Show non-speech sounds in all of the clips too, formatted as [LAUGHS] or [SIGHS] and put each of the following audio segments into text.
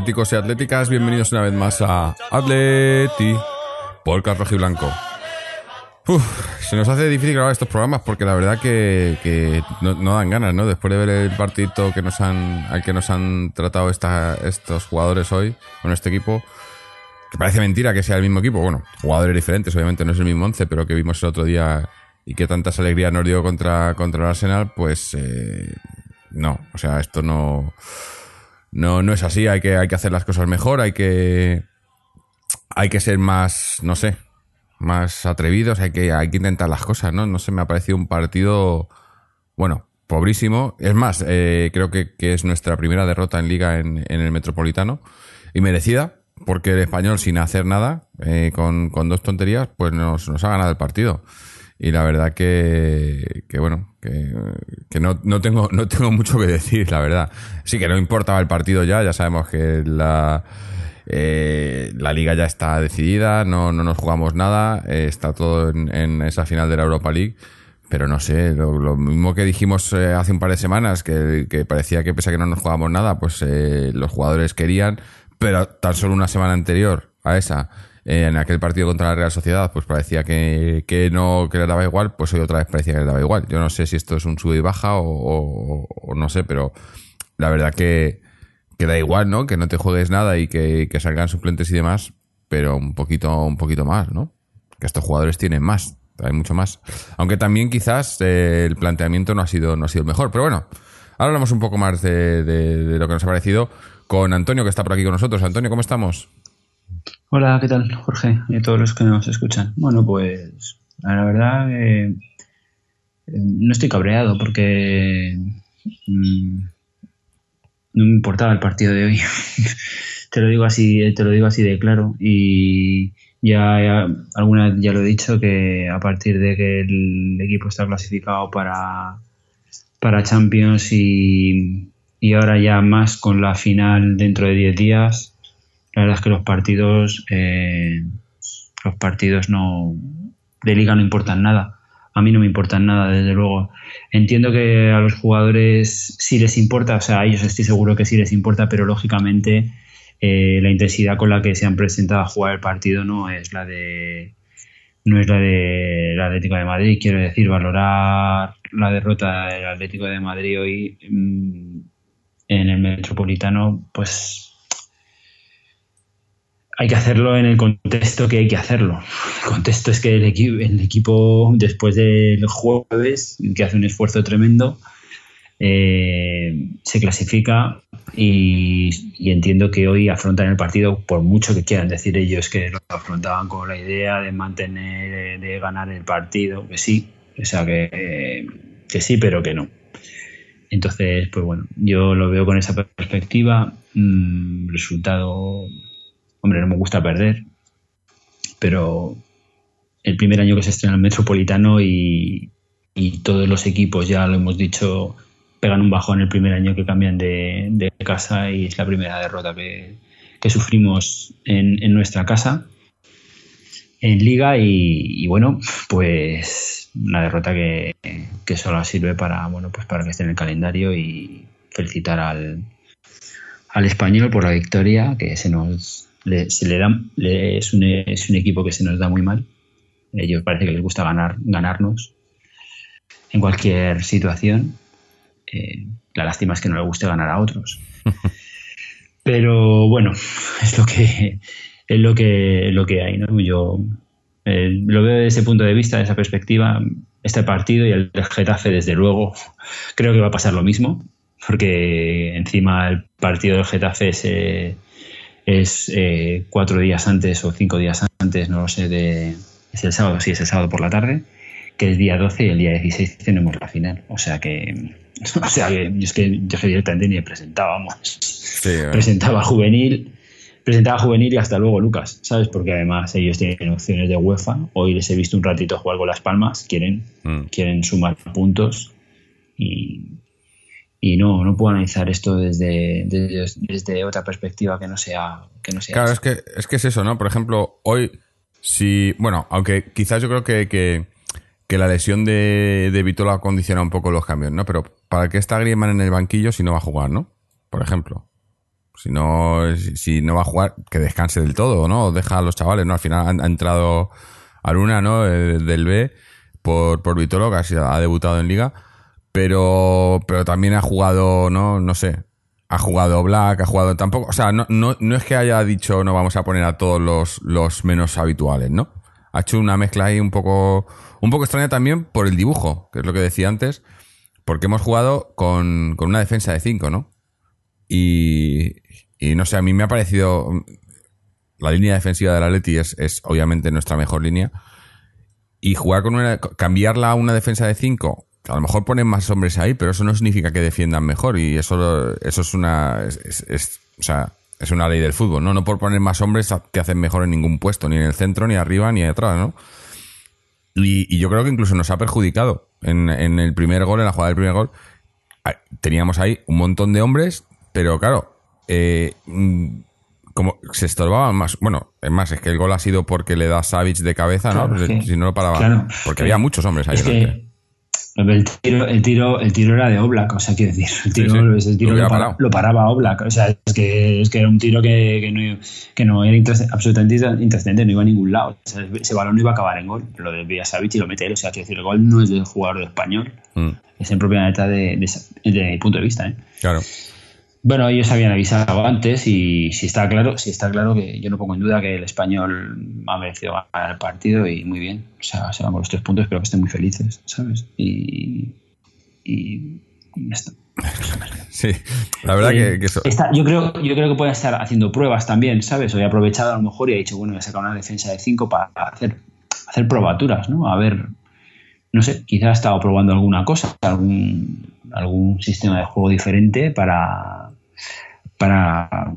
atléticos y atléticas, bienvenidos una vez más a Atleti por Rojo y Blanco. se nos hace difícil grabar estos programas porque la verdad que, no, dan ganas, ¿no? Después de ver el partido que nos han, al que nos han tratado estos jugadores hoy, con este equipo, que parece mentira que sea el mismo equipo. Bueno, jugadores diferentes, obviamente no es el mismo once, pero que vimos el otro día y que tantas alegrías nos dio contra, contra el Arsenal, pues eh, no, o sea, esto no, no, no es así, hay que, hay que hacer las cosas mejor, hay que, hay que ser más, no sé, más atrevidos, hay que, hay que intentar las cosas, ¿no? No sé, me ha parecido un partido, bueno, pobrísimo. Es más, eh, creo que, es nuestra primera derrota en liga en, en, el Metropolitano y merecida, porque el español sin hacer nada, eh, con, con, dos tonterías, pues nos, nos, ha ganado el partido. Y la verdad que, que bueno, que, que no, no, tengo, no tengo [LAUGHS] mucho que decir, la verdad. Sí que no importaba el partido ya, ya sabemos que la eh, la liga ya está decidida, no, no nos jugamos nada, eh, está todo en, esa final de la Europa League. Pero no sé, lo, mismo que dijimos eh, hace un par de semanas, que, parecía que pese a que no nos jugábamos nada, pues los jugadores querían, pero tan solo una semana anterior a esa, en aquel partido contra la Real Sociedad, pues parecía que, que no que le daba igual, pues hoy otra vez parecía que le daba igual. Yo no sé si esto es un sub y baja o no sé, pero la verdad que, que da igual, ¿no? Que no te juegues nada y que, salgan suplentes y demás, pero un poquito, un poquito más, ¿no? Que estos jugadores tienen más, hay mucho más. Aunque también quizás eh, el planteamiento no ha sido, no ha sido el mejor. Pero bueno, ahora hablamos un poco más de, lo que nos ha parecido con Antonio, que está por aquí con nosotros. Antonio, ¿cómo estamos? Hola, ¿qué tal, Jorge? Y a todos los que nos escuchan. Bueno, pues la verdad eh, no estoy cabreado porque mm, no me importaba el partido de hoy. [LAUGHS] te lo digo así, te lo digo así de claro. Y ya, alguna vez ya lo he dicho que a partir de que el equipo está clasificado para, para Champions y, y ahora ya más con la final dentro de 10 días, la verdad es que los partidos eh, los partidos no de liga no importan nada a mí no me importa nada, desde luego. Entiendo que a los jugadores sí les importa, o sea, a ellos estoy seguro que sí les importa, pero lógicamente eh, la intensidad con la que se han presentado a jugar el partido no es la de no es la de la Atlético de Madrid, quiero decir, valorar la derrota del Atlético de Madrid hoy mm, en el Metropolitano, pues hay que hacerlo en el contexto que hay que hacerlo. El contexto es que el, el equipo, después del jueves, que hace un esfuerzo tremendo, eh, se clasifica y, entiendo que hoy afrontan el partido, por mucho que quieran decir ellos que lo afrontaban con la idea de mantener, de, ganar el partido, que sí, o sea, que, que sí, pero que no. Entonces, pues bueno, yo lo veo con esa perspectiva. Mm, resultado Hombre, no me gusta perder, pero el primer año que se estrena el Metropolitano y, todos los equipos, ya lo hemos dicho, pegan un bajón el primer año que cambian de, casa y es la primera derrota que, sufrimos en, nuestra casa en liga y, bueno pues una derrota que, que, solo sirve para bueno pues para que esté en el calendario y felicitar al, al español por la victoria que se nos se le da, es, un, es, un, equipo que se nos da muy mal. Ellos parece que les gusta ganar, ganarnos en cualquier situación. Eh, la lástima es que no le guste ganar a otros. [LAUGHS] Pero bueno, [LAUGHS] es lo que es lo que lo que hay, ¿no? Yo eh, lo veo desde ese punto de vista, desde esa perspectiva, este partido y el Getafe, desde luego, creo que va a pasar lo mismo, porque encima el partido del Getafe se es eh, cuatro días antes o cinco días antes, no lo sé, de, es el sábado, sí, es el sábado por la tarde, que es día 12 y el día 16 tenemos la final. O sea que, [LAUGHS] o sea que es que yo directamente ni presentábamos. Presentaba juvenil, presentaba juvenil y hasta luego Lucas, ¿sabes? Porque además ellos tienen opciones de UEFA. Hoy les he visto un ratito jugar con Las Palmas, quieren, mm. quieren sumar puntos y y no, no puedo analizar esto desde, desde, otra perspectiva que no sea que no sea claro es que es que es eso no por ejemplo hoy si bueno aunque quizás yo creo que, que, que la lesión de, de Vitola condiciona un poco los cambios, ¿no? Pero ¿para qué está Griezmann en el banquillo si no va a jugar, ¿no? Por ejemplo. Si no, si no va a jugar, que descanse del todo, ¿no? Deja a los chavales, ¿no? Al final ha, entrado Aruna, ¿no? del B por, por Vitolo, que ha, ha debutado en Liga. Pero, pero también ha jugado, ¿no? No sé. Ha jugado Black, ha jugado tampoco. O sea, no, no, no es que haya dicho no vamos a poner a todos los, los menos habituales, ¿no? Ha hecho una mezcla ahí un poco, un poco extraña también por el dibujo, que es lo que decía antes. Porque hemos jugado con, con una defensa de 5, ¿no? Y, y no sé, a mí me ha parecido. La línea defensiva del Atleti es, es obviamente nuestra mejor línea. Y jugar con una. cambiarla a una defensa de 5, a lo mejor ponen más hombres ahí, pero eso no significa que defiendan mejor. Y eso, eso es una. Es, o sea, es una ley del fútbol, ¿no? No por poner más hombres te hacen mejor en ningún puesto, ni en el centro, ni arriba, ni atrás, ¿no? Y, y yo creo que incluso nos ha perjudicado. En, en el primer gol, en la jugada del primer gol, teníamos ahí un montón de hombres pero claro, eh, mm, como se estorbaban más. Bueno, es más, es que el gol ha sido porque le da Savic de cabeza, ¿no? si no lo paraba. porque había muchos hombres ahí. Es el tiro, el tiro, el tiro era de Oblak, o sea, quiero decir, el tiro, lo, paraba Oblak, o sea, es que, es que era un tiro que, no, que no era absolutamente intrascendente, no iba a ningún lado, ese balón no iba a acabar en gol, lo de Savic y lo mete él, o sea, quiero decir, el gol no es del jugador de español, mm. es en propia neta de, de, de, punto de vista, ¿eh? Claro. Bueno, ellos habían avisado antes y si está claro, si está claro que yo no pongo en duda que el español ha merecido ganar el partido y muy bien. O sea, se van con los tres puntos, espero que estén muy felices, ¿sabes? Y, y, ya está. [LAUGHS] Sí, la verdad que, eso... yo, creo, yo creo que pueden estar haciendo pruebas también, ¿sabes? Hoy he aprovechado a lo mejor y ha dicho, bueno, voy a sacar una defensa de 5 para hacer, hacer probaturas, ¿no? A ver, no sé, quizás ha estado probando alguna cosa, algún, algún sistema de juego diferente para para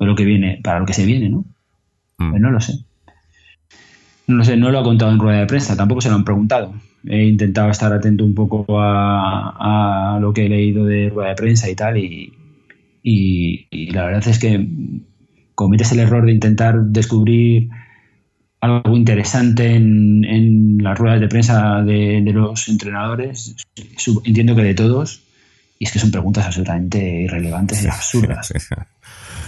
lo que viene, para lo que se viene, ¿no? Mm. Pues no lo sé. No lo sé, no lo ha contado en rueda de prensa, tampoco se lo han preguntado. He intentado estar atento un poco a, lo que he leído de rueda de prensa y tal, y, la verdad es que cometes el error de intentar descubrir algo interesante en, en las ruedas de prensa de, de los entrenadores. Entiendo que de todos, y es que son preguntas absolutamente irrelevantes y absurdas.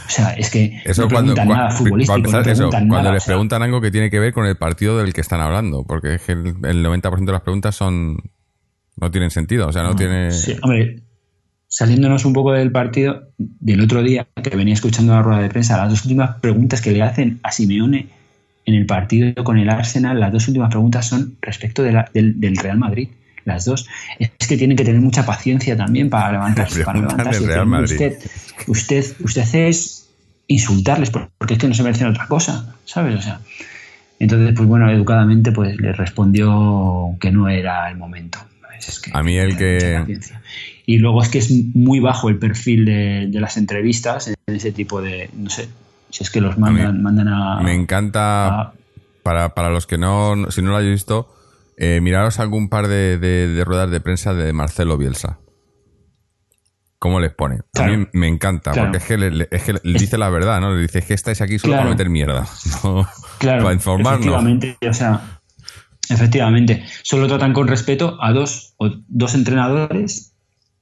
O sea, es que no preguntan nada futbolístico. cuando les preguntan algo que tiene que ver con el partido del que están hablando, porque es que el, 90% de las preguntas son no tienen sentido, o sea, no, tiene... Sí, hombre, saliéndonos un poco del partido, del otro día que venía escuchando la rueda de prensa, las dos últimas preguntas que le hacen a Simeone en el partido con el Arsenal, las dos últimas preguntas son respecto del, del Real Madrid las dos. Es que tienen que tener mucha paciencia también para levantarse. Para levantarse. Usted, usted, usted es insultarles porque es que no se merecen otra cosa, ¿sabes? O sea, entonces, pues bueno, educadamente pues le respondió que no era el momento. a mí el que... Y luego es que es muy bajo el perfil de, las entrevistas en ese tipo de, no sé, si es que los mandan, a, mandan a... Me encanta, para, para los que no, si no lo hayáis visto, eh, miraros algún par de, ruedas de prensa de Marcelo Bielsa. ¿Cómo les pone? A mí me encanta, porque es que, le, dice la verdad, ¿no? Le dice, es que estáis aquí solo para meter mierda. [LAUGHS] claro, para informarnos. Efectivamente, o sea, efectivamente. Solo tratan con respeto a dos, dos entrenadores,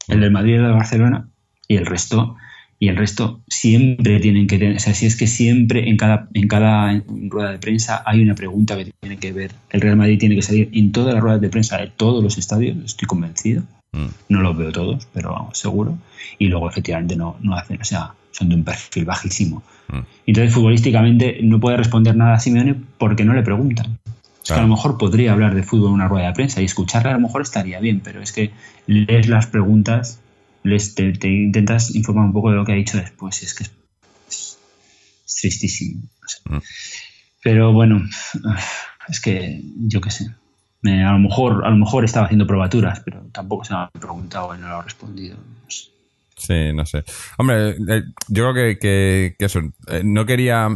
el del Madrid y el de Barcelona, y el resto y el resto siempre tienen que tener, o sea, si es que siempre en cada, en cada rueda de prensa hay una pregunta que tiene que ver. El Real Madrid tiene que salir en todas las ruedas de prensa de todos los estadios, estoy convencido. Mm. No los veo todos, pero vamos, seguro. Y luego efectivamente no, no hacen, o sea, son de un perfil bajísimo. Mm. Entonces, futbolísticamente no puede responder nada a Simeone porque no le preguntan. Es que a lo mejor podría hablar de fútbol en una rueda de prensa y escucharle a lo mejor estaría bien, pero es que lees las preguntas les, te, intentas informar un poco de lo que ha dicho después. Y es que es, tristísimo. Mm. Pero bueno, [SIGHS] es que yo qué sé. a, lo mejor, a lo mejor estaba haciendo probaturas, pero tampoco se me ha preguntado y no lo ha respondido. Sí, no sé. Hombre, eh, yo creo que, eso, eh, no quería...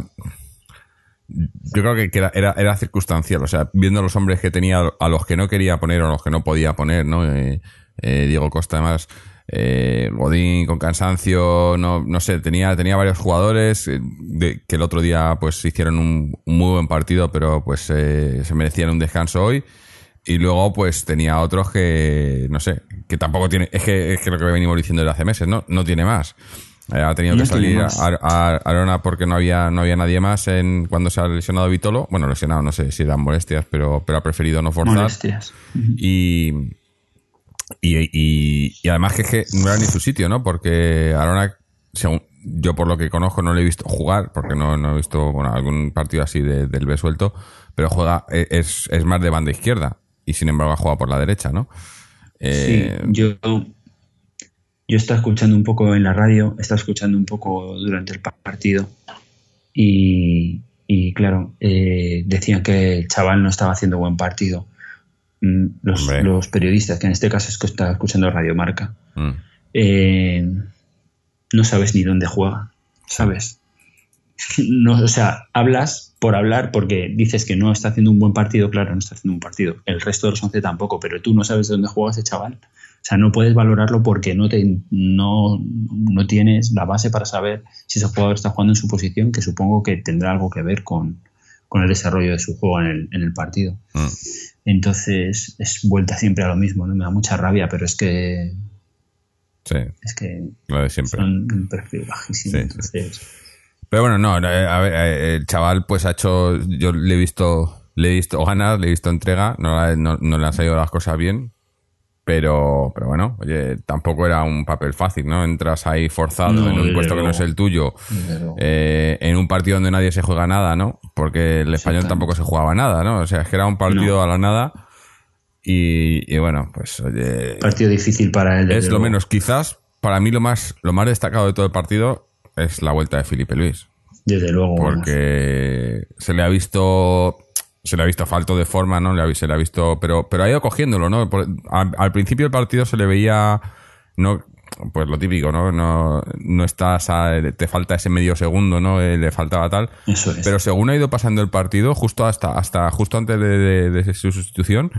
Yo creo que era, era, circunstancial, o sea, viendo los hombres que tenía, a los que no quería poner o a los que no podía poner, ¿no? Eh, Diego Costa, además, eh, Godín con cansancio, no, no sé, tenía, tenía varios jugadores eh, que el otro día pues hicieron un, muy buen partido, pero pues eh, se merecían un descanso hoy. Y luego, pues tenía otros que, no sé, que tampoco tiene. Es que es que lo que venimos diciendo desde hace meses, ¿no? No tiene más. Eh, ha tenido que salir a, Arona porque no había, no había nadie más en cuando se ha lesionado Vitolo. Bueno, lesionado, no sé si eran molestias, pero, pero ha preferido no forzar. Molestias. Y, y, además que, es que no era ni su sitio, ¿no? Porque Arona, según, yo por lo que conozco no le he visto jugar, porque no, no he visto algún partido así del B suelto, pero juega, e, es, es más de banda izquierda y sin embargo ha jugado por la derecha, ¿no? Eh, sí, yo, yo estaba escuchando un poco en la radio, estaba escuchando un poco durante el partido y, y claro, eh, decían que el chaval no estaba haciendo buen partido. Mm, los, los, periodistas, que en este caso es que estaba escuchando Radio Marca, mm. eh, no sabes ni dónde juega, ¿sabes? [LAUGHS] No, o sea, hablas por hablar porque dices que no está haciendo un buen partido, claro, no está haciendo un partido. El resto de los 11 tampoco, pero tú no sabes dónde juega ese chaval. O sea, no puedes valorarlo porque no, te, no, no tienes la base para saber si ese jugador está jugando en su posición, que supongo que tendrá algo que ver con, con el desarrollo de su juego en el, en el partido. Mm. Entonces, es vuelta siempre a lo mismo, ¿no? Me da mucha rabia, pero es que Sí. Es que lo de siempre. son un perfil bajísimo. Pero bueno, no, eh, a ver, eh, el chaval pues ha hecho, yo le he visto, le he visto ganas, le he visto entrega, no, no, no le han salido las cosas bien, pero, pero bueno, oye, tampoco era un papel fácil, ¿no? Entras ahí forzado en un puesto que no es el tuyo, eh, en un partido donde nadie se juega nada, ¿no? Porque el español tampoco se jugaba nada, ¿no? O sea, es que era un partido a la nada y, bueno, pues oye. Partido difícil para él. Es lo menos, quizás, para mí lo más, lo más destacado de todo el partido es la vuelta de Felipe Luis. Desde luego. Porque se le ha visto. Se le ha visto falto de forma, ¿no? Se le ha visto. Pero, pero ha ido cogiéndolo, ¿no? al, principio del partido se le veía. No, pues lo típico, ¿no? No, no estás te falta ese medio segundo, ¿no? Eh, le faltaba tal. Eso es. Pero según ha ido pasando el partido, justo hasta, hasta justo antes de su sustitución,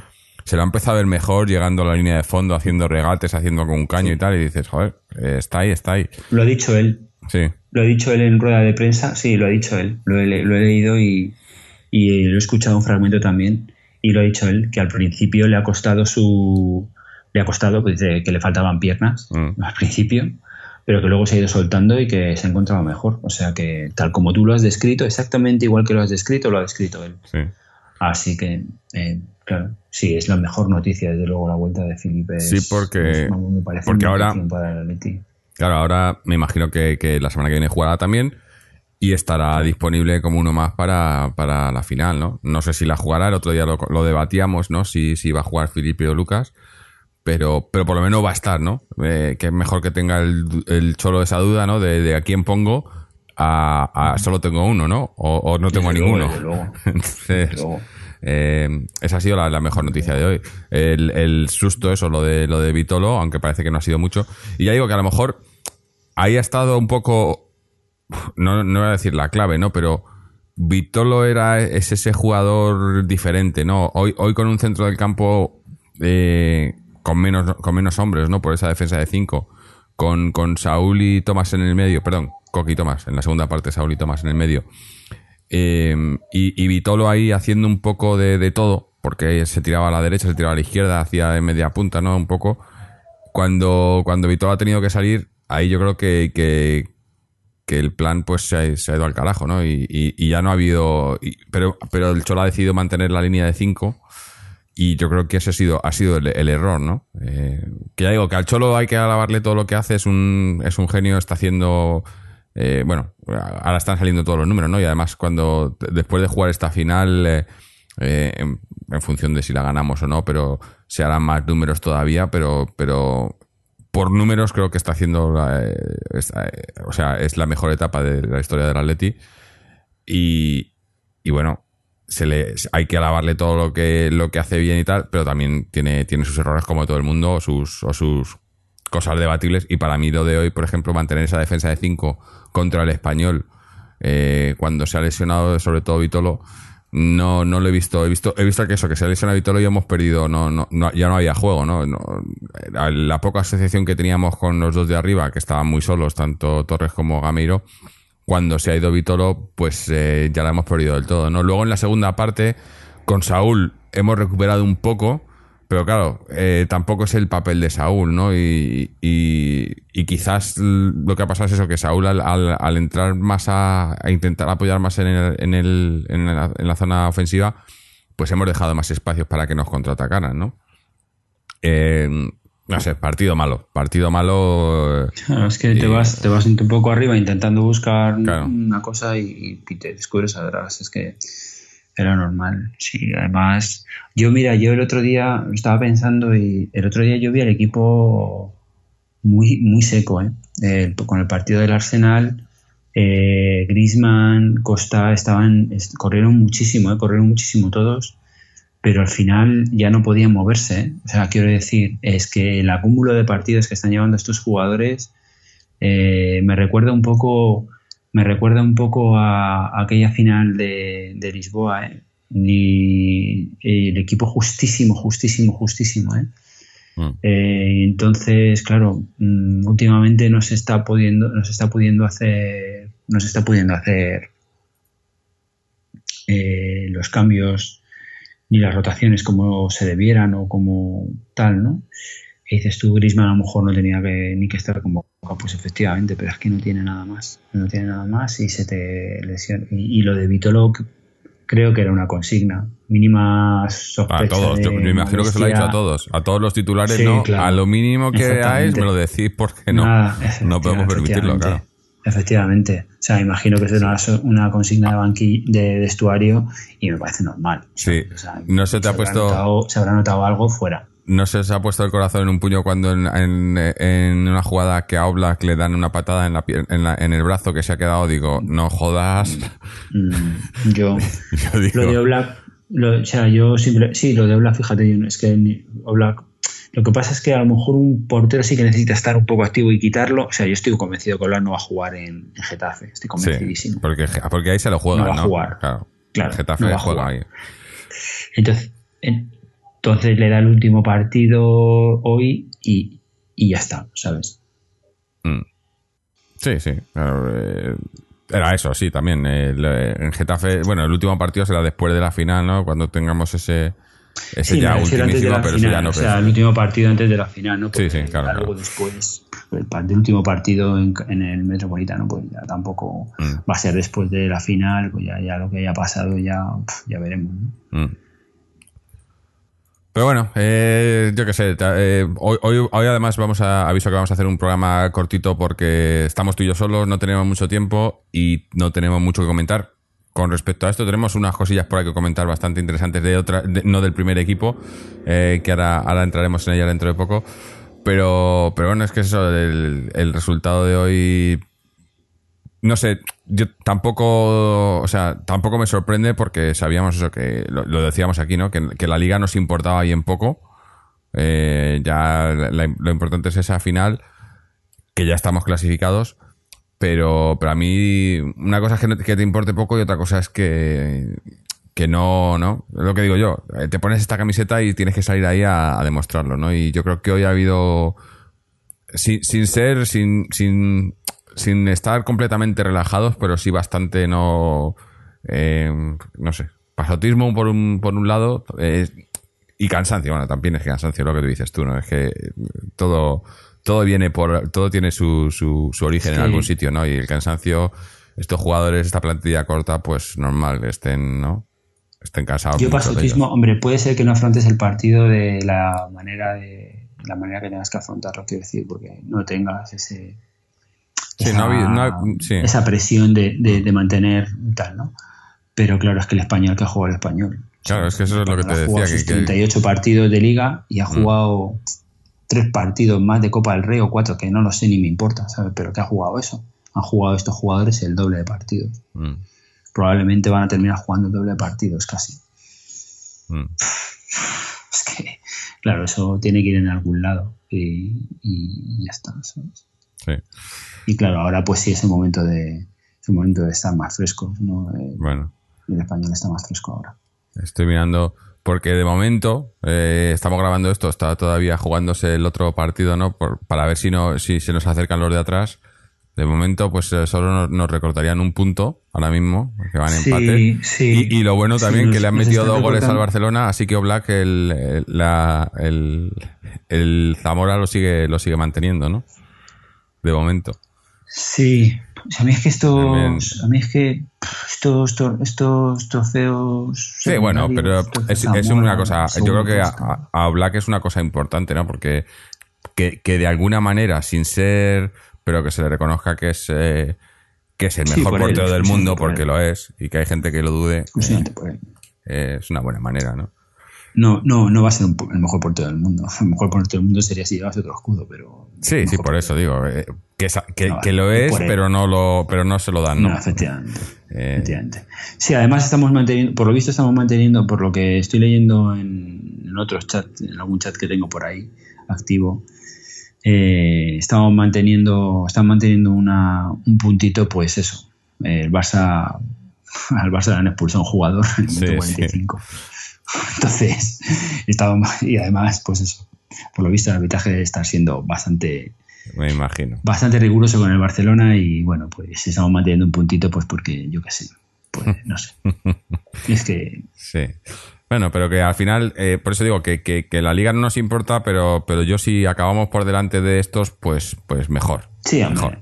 se lo ha empezado a ver mejor llegando a la línea de fondo, haciendo regates, haciendo un caño y tal, y dices, joder, eh, está ahí, está ahí. Lo ha dicho él. Sí. Lo ha dicho él en rueda de prensa, sí, lo ha dicho él. Lo he, leído y, lo he escuchado un fragmento también, y lo ha dicho él, que al principio le ha costado su... Le ha costado, pues, que le faltaban piernas mm. al principio, pero que luego se ha ido soltando y que se ha encontrado mejor. O sea que, tal como tú lo has descrito, exactamente igual que lo has descrito, lo ha descrito él. Sí. Así que, eh, claro, sí, es la mejor noticia, desde luego, la vuelta de Felipe. Sí, porque, porque ahora, claro, ahora me imagino que, la semana que viene jugará también y estará disponible como uno más para, la final, ¿no? No sé si la jugará, el otro día lo, debatíamos, ¿no? Si, si va a jugar Felipe o Lucas, pero, pero por lo menos va a estar, ¿no? Eh, que es mejor que tenga el, el cholo esa duda, ¿no? De, de a quién pongo a, solo tengo uno, ¿no? O, no tengo ninguno. [LAUGHS] Entonces, eh, esa ha sido la, mejor noticia de hoy. El, susto, eso, lo de, lo de Vitolo, aunque parece que no ha sido mucho. Y ya digo que a lo mejor ahí ha estado un poco, no, no voy a decir la clave, ¿no? Pero Vitolo era, es ese jugador diferente, ¿no? Hoy, hoy con un centro del campo eh, con, menos, con menos hombres, ¿no? Por esa defensa de cinco. Con, con Saúl y Tomás en el medio, perdón, Coqui Tomás, en la segunda parte Saúl y Tomás en el medio. Eh, y, Vitolo ahí haciendo un poco de, todo, porque se tiraba a la derecha, se tiraba a la izquierda, hacía de media punta, ¿no? Un poco. Cuando, cuando Vitolo ha tenido que salir, ahí yo creo que, el plan pues se ha, ido al carajo, ¿no? Y, ya no ha habido... pero, pero el Cholo ha decidido mantener la línea de 5 y yo creo que ese ha sido, ha sido el, error, ¿no? Eh, que ya digo, que al Cholo hay que alabarle todo lo que hace, es un, es un genio, está haciendo eh, bueno, ahora están saliendo todos los números, ¿no? Y además, cuando después de jugar esta final, eh, eh, en, función de si la ganamos o no, pero se harán más números todavía, pero, pero por números creo que está haciendo, o sea, es la mejor etapa de la historia del Atleti. Y, y bueno, se le, hay que alabarle todo lo que, lo que hace bien y tal, pero también tiene, tiene sus errores como todo el mundo o sus, o sus cosas debatibles. Y para mí lo de hoy, por ejemplo, mantener esa defensa de 5 contra el español eh, cuando se ha lesionado, sobre todo Vitolo, no, no lo he visto. He visto, he visto que eso, que se ha lesionado Vitolo y hemos perdido, no, no, ya no había juego, ¿no? La poca asociación que teníamos con los dos de arriba, que estaban muy solos, tanto Torres como Gameiro, cuando se ha ido Vitolo, pues eh, ya la hemos perdido del todo, ¿no? Luego en la segunda parte, con Saúl hemos recuperado un poco, pero claro, eh, tampoco es el papel de Saúl, ¿no? Y, y, quizás lo que ha pasado es eso, que Saúl al, al, entrar más a, intentar apoyar más en, el, en, el, en, la, zona ofensiva, pues hemos dejado más espacios para que nos contraatacaran, ¿no? Eh, no sé, partido malo. Partido malo. Claro, es que te vas, te vas un poco arriba intentando buscar una cosa y, y, te descubres atrás. Es que era normal. Sí, además, yo mira, yo el otro día estaba pensando y el otro día yo vi al equipo muy, muy seco, ¿eh? con el partido del Arsenal, eh, Grisman, Costa estaban, corrieron muchísimo, ¿eh? corrieron muchísimo todos, pero al final ya no podían moverse. ¿eh? O sea, quiero decir, es que el acúmulo de partidos que están llevando estos jugadores eh, me recuerda un poco me recuerda un poco a, aquella final de, Lisboa, ¿eh? Y, el equipo justísimo, justísimo, justísimo, ¿eh? Mm. Eh, entonces, claro, mm, últimamente no se está pudiendo, no se está pudiendo hacer, no se está pudiendo hacer los cambios ni las rotaciones como se debieran o como tal, ¿no? Y dices tú, Grisman a lo mejor no tenía que, ni que estar como pues efectivamente, pero es que no tiene nada más. No tiene nada más y se te lesiona. Y, lo de Vitolo creo que era una consigna. Mínima sospecha. A todos, yo me imagino que se lo ha dicho a todos. A todos los titulares, ¿no? A lo mínimo que veáis me lo decís porque no, no podemos permitirlo, claro. Efectivamente. O sea, imagino que es una, una consigna de banqui de vestuario y me parece normal. Sí. no se te ha puesto. se habrá notado algo fuera. ¿No se os ha puesto el corazón en un puño cuando en, en, una jugada que a Oblak le dan una patada en, la, en, la, en el brazo que se ha quedado? Digo, no jodas. Mm, yo, [LAUGHS] lo de Oblak, o sea, yo siempre, sí, lo de Oblak, fíjate, es que Oblak, lo que pasa es que a lo mejor un portero sí que necesita estar un poco activo y quitarlo. O sea, yo estoy convencido que Oblak no va a jugar en, Getafe, estoy convencidísimo. Sí, porque, porque ahí se lo juega, ¿no? Va a jugar. Claro, claro Getafe juega ahí. Entonces, entonces le da el último partido hoy y, ya está, ¿sabes? Mm. Sí, sí. Eh, era eso, sí, también. Eh, en Getafe, bueno, el último partido será después de la final, ¿no? Cuando tengamos ese, ese ya ultimísimo, pero ya no. O sea, el último partido antes de la final, ¿no? sí, sí, claro. Luego después, el, último partido en, el Metropolitano, pues ya tampoco mm. va a ser después de la final, pues ya, ya lo que haya pasado ya, ya veremos, ¿no? Mm. Pero bueno, eh, yo qué sé, eh, hoy, hoy, además vamos a aviso que vamos a hacer un programa cortito porque estamos tú y yo solos, no tenemos mucho tiempo y no tenemos mucho que comentar. Con respecto a esto, tenemos unas cosillas por ahí que comentar bastante interesantes de otra, no del primer equipo, eh, que ahora, ahora entraremos en ella dentro de poco. Pero, pero bueno, es que eso, el, el resultado de hoy no sé, yo tampoco, o sea, tampoco me sorprende porque sabíamos eso, que lo, decíamos aquí, ¿no? Que, la liga nos importaba bien poco. Eh, ya lo importante es esa final, que ya estamos clasificados. Pero para mí, una cosa es que, te importe poco y otra cosa es que, que no, ¿no? Es lo que digo yo. Eh, te pones esta camiseta y tienes que salir ahí a, demostrarlo, ¿no? Y yo creo que hoy ha habido, sin, sin ser, sin, sin sin estar completamente relajados, pero sí bastante no. Eh, no sé. Pasotismo por un, por un lado eh, y cansancio. Bueno, también es que cansancio lo que tú dices tú, ¿no? Es que todo, todo viene por. Todo tiene su, su, origen en algún sitio, ¿no? Y el cansancio, estos jugadores, esta plantilla corta, pues normal estén, ¿no? Estén cansados. Yo pasotismo, hombre, puede ser que no afrontes el partido de la manera de la manera que tengas que afrontarlo, quiero decir, porque no tengas ese esa, presión de, mantener tal, ¿no? Pero claro, es que el español que ha jugado el español. Claro, es que eso es lo que te decía. Que, 38 partidos de liga y ha mm. jugado tres partidos más de Copa del Rey o cuatro, que no lo sé ni me importa, ¿sabes? Pero que ha jugado eso. Han jugado estos jugadores el doble de partidos. Mm. Probablemente van a terminar jugando el doble de partidos casi. Mm. Es que, claro, eso tiene que ir en algún lado y, y ya está, ¿sabes? Sí. Y claro, ahora pues sí es el momento de, momento de estar más fresco. ¿no? Eh, bueno. El español está más fresco ahora. Estoy mirando, porque de momento eh, estamos grabando esto, está todavía jugándose el otro partido, ¿no? para ver si no si se nos acercan los de atrás. De momento, pues eh, solo nos, recortarían un punto ahora mismo, que van empate. Sí, y, lo bueno también que le han metido dos goles al Barcelona, así que Oblak el, el, el, Zamora lo sigue, lo sigue manteniendo, ¿no? De momento. Sí, a mí es que estos, a mí es que estos, estos trofeos. Sí, bueno, pero es, una cosa. Yo creo que a, a Oblak es una cosa importante, ¿no? Porque que, que de alguna manera, sin ser pero que se le reconozca que es, eh, que es el mejor portero del mundo porque lo es y que hay gente que lo dude. Eh, es una buena manera, ¿no? No, no, no va a ser el mejor portero del mundo. [LAUGHS] El mejor portero del mundo sería si llevase otro escudo, pero. Sí, sí, por eso digo. Eh, que, que, lo es, pero no lo, pero no se lo dan, ¿no? efectivamente, efectivamente. Sí, además estamos manteniendo, por lo visto estamos manteniendo, por lo que estoy leyendo en, en otros chats, en algún chat que tengo por ahí activo, eh, estamos manteniendo, estamos manteniendo una, un puntito, pues eso. El Barça, [LAUGHS] al Barça le han expulsado un jugador en el 45. [LAUGHS] Entonces, y además, pues eso, por lo visto el arbitraje está siendo bastante, me imagino. Bastante riguroso con el Barcelona y bueno, pues estamos manteniendo un puntito, pues porque yo qué sé, pues [LAUGHS] no sé. es que. Sí. Bueno, pero que al final, eh, por eso digo que, que, la liga no nos importa, pero, pero yo si acabamos por delante de estos, pues, pues mejor. Sí, mejor.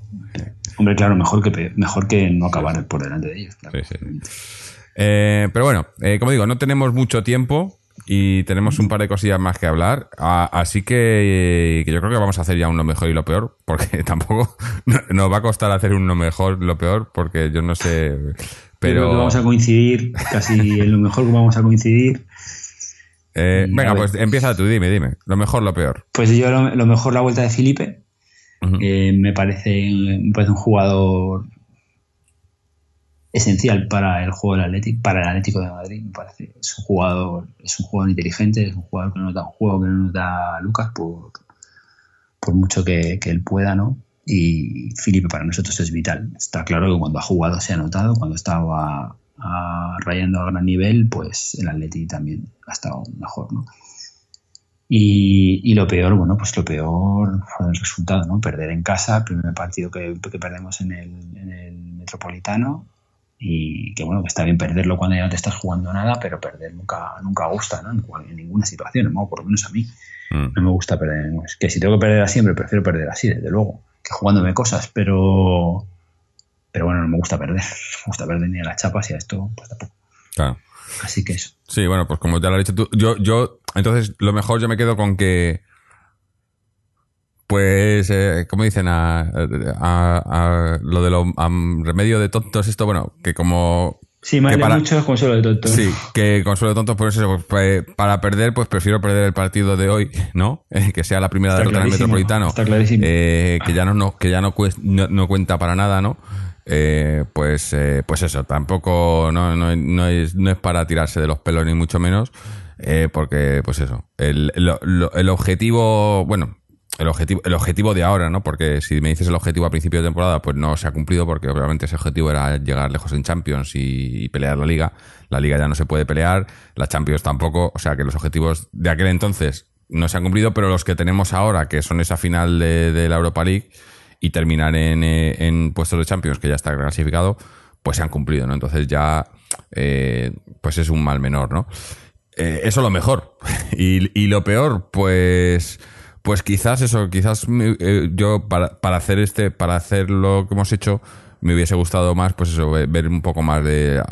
Hombre, claro, mejor que, mejor que no acabar por delante de ellos. Sí, sí. Eh, pero bueno, eh, como digo, no tenemos mucho tiempo y tenemos un par de cosillas más que hablar. así que, yo creo que vamos a hacer ya un lo mejor y lo peor, porque [LAUGHS] tampoco nos va a costar hacer un lo mejor y lo peor, porque yo no sé pero... vamos a coincidir, casi en lo mejor que vamos a coincidir. Eh, venga, pues empieza tú, dime, dime. Lo mejor, lo peor. Pues yo lo, mejor la vuelta de Felipe. Eh, me, parece, me parece un jugador esencial para el juego del Atlético, para el Atlético de Madrid, me parece. Es un jugador, es un jugador inteligente, es un jugador que no da un juego que no nos da Lucas por, por mucho que, que él pueda, ¿no? y Felipe para nosotros es vital. Está claro que cuando ha jugado se ha notado, cuando estaba rayando a gran nivel, pues el Atleti también ha estado mejor, ¿no? Y, lo peor, bueno, pues lo peor fue el resultado, ¿no? Perder en casa, primer partido que, perdemos en el, en el, Metropolitano y que bueno, que está bien perderlo cuando ya no te estás jugando nada, pero perder nunca, nunca gusta, ¿no? En, ninguna situación, ¿no? por lo menos a mí. Mm. No me gusta perder. Es que si tengo que perder siempre, prefiero perder así, desde luego jugándome cosas, pero pero bueno, no me gusta perder. [LAUGHS] No me gusta perder ni a las chapas y a esto, pues tampoco. Claro. Así que eso. Sí, bueno, pues como ya lo has dicho tú, yo, yo, entonces lo mejor yo me quedo con que, pues, eh, como dicen, a, a, lo de los remedio de tontos, esto, bueno, que como Sí, me para, mucho consuelo de tontos. Sí, que consuelo de tontos, por eso, pues, para perder, pues prefiero perder el partido de hoy, ¿no? [LAUGHS] que sea la primera derrota en el Metropolitano. Está clarísimo. Eh, que ya no, que ya no, no, cuenta para nada, ¿no? Eh, pues, eh, pues eso, tampoco no, no, no, es, no es para tirarse de los pelos, ni mucho menos. porque, pues eso, el, el objetivo, bueno, el objetivo, el objetivo de ahora, ¿no? Porque si me dices el objetivo a principio de temporada, pues no se ha cumplido porque obviamente ese objetivo era llegar lejos en Champions y, pelear la liga. La liga ya no se puede pelear, la Champions tampoco, o sea que los objetivos de aquel entonces no se han cumplido, pero los que tenemos ahora, que son esa final de, la Europa League y terminar en, eh, en, puestos de Champions, que ya está clasificado, pues se han cumplido, ¿no? Entonces ya, eh, pues es un mal menor, ¿no? Eh, eso lo mejor. [LAUGHS] y, y lo peor, pues pues quizás eso, quizás eh, yo para, para, hacer este, para hacer lo que hemos hecho, me hubiese gustado más, pues eso, ver un poco más de,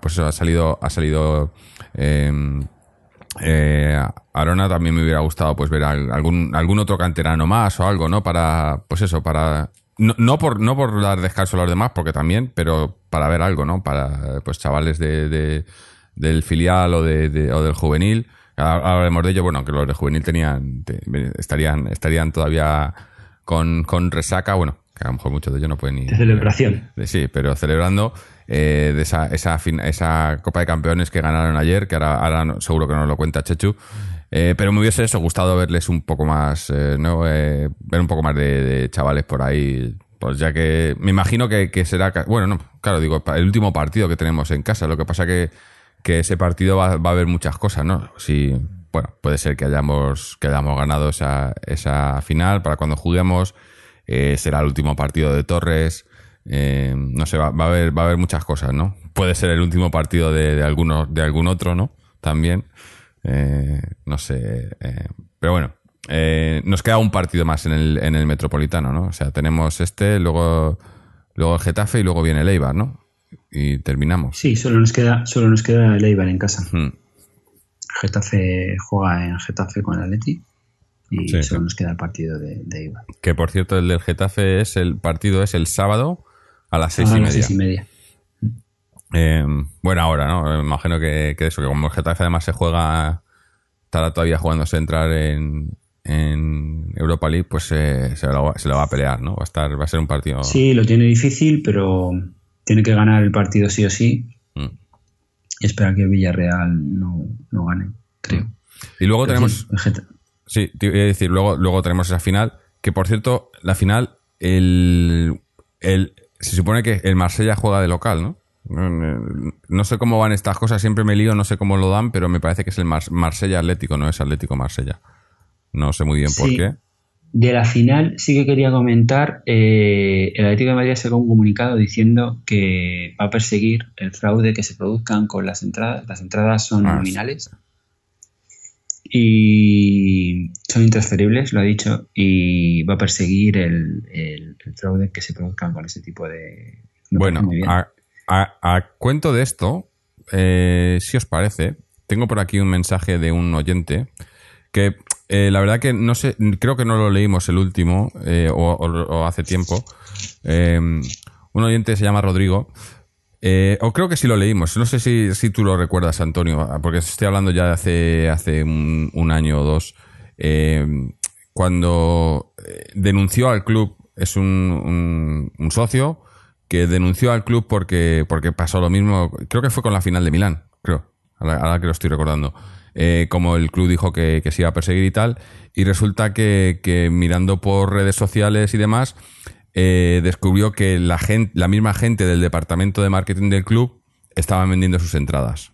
pues eso, ha salido, ha salido em, eh, Arona también me hubiera gustado pues ver algún, algún otro canterano más o algo, ¿no? Para, pues eso, para no, no, por, no por dar descanso a los demás, porque también, pero para ver algo, ¿no? Para pues chavales de, de del filial o, de, o del juvenil hablaremos de ello, bueno, que los de juvenil tenían, estarían, estarían todavía con, con resaca, bueno, que a lo mejor muchos de ellos no pueden ni... De celebración. sí, pero celebrando eh, de esa, esa, esa Copa de Campeones que ganaron ayer, que ahora, ahora seguro que nos lo cuenta Chechu. Eh, pero me hubiese eso, gustado verles un poco más, eh, ¿no? ver un poco más de, chavales por ahí. Pues ya que me imagino que, que será, bueno, no, claro, digo, el último partido que tenemos en casa. Lo que pasa que que ese partido va, a haber muchas cosas, ¿no? Si, bueno, puede ser que hayamos, que hayamos ganado esa, esa final para cuando juguemos. eh, será el último partido de Torres. Eh, no sé, va, a haber, va a haber muchas cosas, ¿no? Puede ser el último partido de, de, alguno, de algún otro, ¿no? También. Eh, no sé. pero bueno, nos queda un partido más en el, en el Metropolitano, ¿no? O sea, tenemos este, luego, luego el Getafe y luego viene el Eibar, ¿no? Y terminamos. Sí, solo nos queda, solo nos queda el Eibar en casa. Getafe juega en Getafe con el Atleti y solo nos queda el partido de, de Que por cierto, el del Getafe es el partido es el sábado a las seis, y, media. seis y media. Eh, buena hora, ¿no? Me imagino que, eso, que como el Getafe además se juega, estará todavía jugándose entrar en, en Europa League, pues se, se, lo, va a pelear, ¿no? Va a, estar, va a ser un partido. Sí, lo tiene difícil, pero tiene que ganar el partido sí o sí. Mm. Y espera que Villarreal no, no gane, creo. Mm. Y luego tenemos. Sí, te iba a decir, luego, luego tenemos esa final, que por cierto, la final, el, el, se supone que el Marsella juega de local, ¿no? No sé cómo van estas cosas, siempre me lío, no sé cómo lo dan, pero me parece que es el Marsella Atlético, no es Atlético Marsella. No sé muy bien por qué. De la final sí que quería comentar, eh, el Atlético de Madrid sacó un comunicado diciendo que va a perseguir el fraude que se produzcan con las entradas. Las entradas son ah, nominales y son intransferibles, lo ha dicho, y va a perseguir el, fraude que se produzcan con ese tipo de... bueno, a, cuento de esto, eh, si os parece, tengo por aquí un mensaje de un oyente que eh, la verdad que no sé, creo que no lo leímos el último eh, o, hace tiempo. un oyente se llama Rodrigo eh, o creo que sí lo leímos. No sé si, si, tú lo recuerdas, Antonio, porque estoy hablando ya de hace, hace un, año o dos. Eh, cuando eh, denunció al club, es un, un, socio que denunció al club porque, porque pasó lo mismo. Creo que fue con la final de Milán, creo. Ahora, que lo estoy recordando. Como el club dijo que, que, se iba a perseguir y tal. Y resulta que, mirando por redes sociales y demás, eh, descubrió que la, gente, la misma gente del departamento de marketing del club estaban vendiendo sus entradas.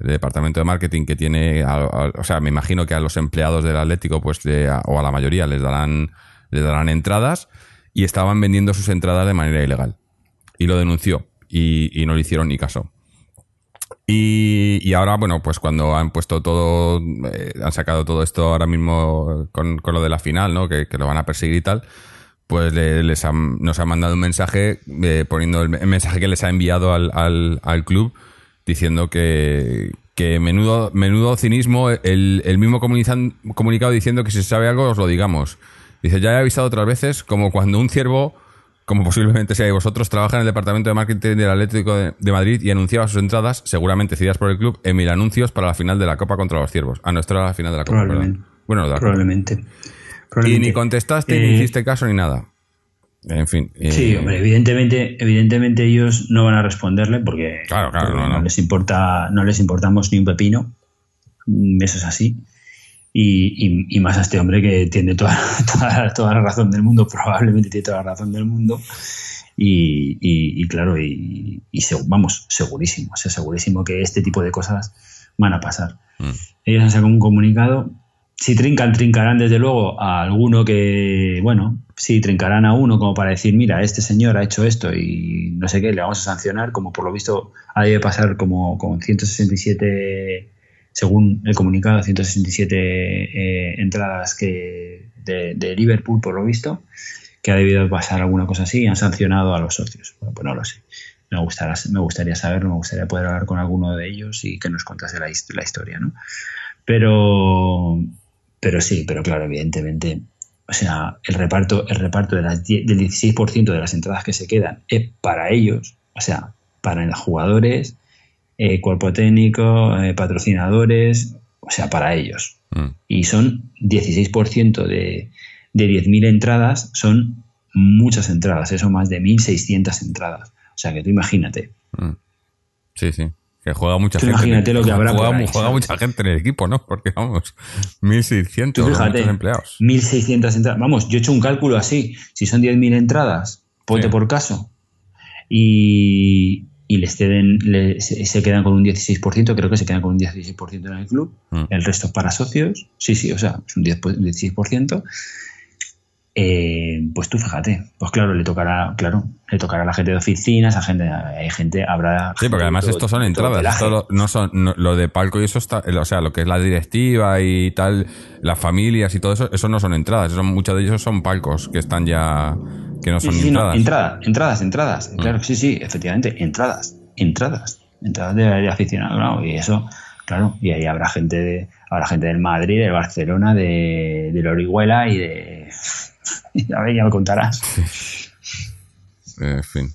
El departamento de marketing que tiene, o sea, me imagino que a los empleados del Atlético, pues, o a la mayoría les darán, les darán entradas y estaban vendiendo sus entradas de manera ilegal. Y lo denunció y, no le hicieron ni caso. Y, ahora, bueno, pues cuando han puesto todo, eh, han sacado todo esto ahora mismo con, lo de la final, ¿no? Que, lo van a perseguir y tal, pues les nos ha mandado un mensaje eh, poniendo el, mensaje que les ha enviado al, al, club diciendo que, que, menudo, menudo cinismo, el, el mismo comunicado diciendo que si se sabe algo os lo digamos. Dice, ya he avisado otras veces, como cuando un ciervo, como posiblemente seáis vosotros, trabaja en el departamento de marketing del Atlético de, Madrid y anunciaba sus entradas, seguramente cedidas por el club, en mil anuncios para la final de la Copa contra los ciervos. A nuestra la final de la Copa, Bueno, Probablemente. Y ni contestaste, ni eh, hiciste caso, ni nada. En fin. sí, eh, hombre, evidentemente, evidentemente ellos no van a responderle porque, no, les importa, no les importamos ni un pepino. Mm, eso es así. Y, más a este hombre que tiene [LAUGHS] toda, toda, la razón del mundo, probablemente tiene toda la razón del mundo. Y, claro, y, vamos, segurísimo, o sea, segurísimo que este tipo de cosas van a pasar. Mm. Ellos han sacado un comunicado si trincan, trincarán desde luego a alguno que, bueno, sí, trincarán a uno como para decir, mira, este señor ha hecho esto y no sé qué, le vamos a sancionar, como por lo visto ha de pasar como con 167, según el comunicado, 167 eh, entradas que de, Liverpool, por lo visto, que ha debido pasar alguna cosa así han sancionado a los socios. Bueno, pues no lo sé. Me me gustaría saberlo, me gustaría poder hablar con alguno de ellos y que nos contase la, la historia, ¿no? Pero pero sí, pero claro, evidentemente, o sea, el reparto, el reparto de las del 16% de las entradas que se quedan es para ellos, o sea, para los jugadores, eh, cuerpo técnico, eh, patrocinadores, o sea, para ellos. Mm. Y son 16% de, de 10.000 entradas, son muchas entradas, eso más de 1.600 entradas. O sea, que tú imagínate. Mm. Sí, sí. Que juega mucha gente. Imagínate lo que habrá juega, juega mucha gente en el equipo, ¿no? Porque vamos, 1.600 fíjate, empleados. 1.600 entradas. Vamos, yo he hecho un cálculo así. Si son 10.000 entradas, ponte por caso, y, y les ceden, se, quedan con un 16%, creo que se quedan con un 16% en el club. Mm. El resto es para socios. Sí, sí, o sea, es un 16%. Eh, pues tú fíjate, pues claro, le tocará, claro, le tocará a la gente de oficinas, a gente, hay gente, habrá. Sí, porque además estos son entradas, esto no son, lo de palco y eso está, o sea, lo que es la directiva y tal, las familias y todo eso, eso no son entradas, eso, muchos de ellos son palcos que están ya, que no son entradas. entradas, entradas, mm. claro, sí, sí, efectivamente, entradas, entradas, entradas de, de aficionado, ¿no? y eso, claro, y ahí habrá gente de, habrá gente del Madrid, del Barcelona, de, de la Orihuela y de [LAUGHS] a ver, ya me contarás. En fin.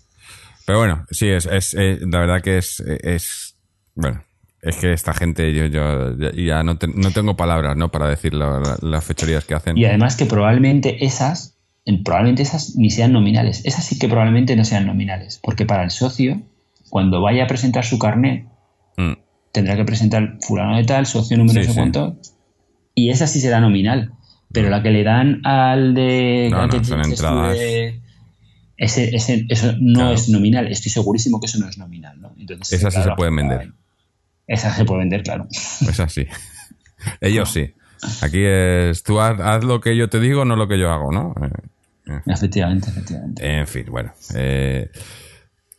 Pero bueno, sí, es, es eh, la verdad que es, es, bueno, es que esta gente, yo, yo ya no, no tengo palabras, ¿no? Para decir las fechorías que hacen. Y además que probablemente esas, probablemente esas ni sean nominales. Esas sí que probablemente no sean nominales. Porque para el socio, cuando vaya a presentar su carnet, mm. tendrá que presentar fulano de tal, socio número sí, cuánto. Y esa sí será nominal. Pero la que le dan al de. No, no, son entradas. ese, ese, eso no es nominal. Estoy segurísimo que eso no es nominal. ¿no? Entonces, Esas sí se pueden vender. Esas se pueden vender, claro. Esas sí. [LAUGHS] Ellos sí. Aquí es. Tú haz, lo que yo te digo, no lo que yo hago, ¿no? Eh, efectivamente, efectivamente. En fin, bueno. Eh,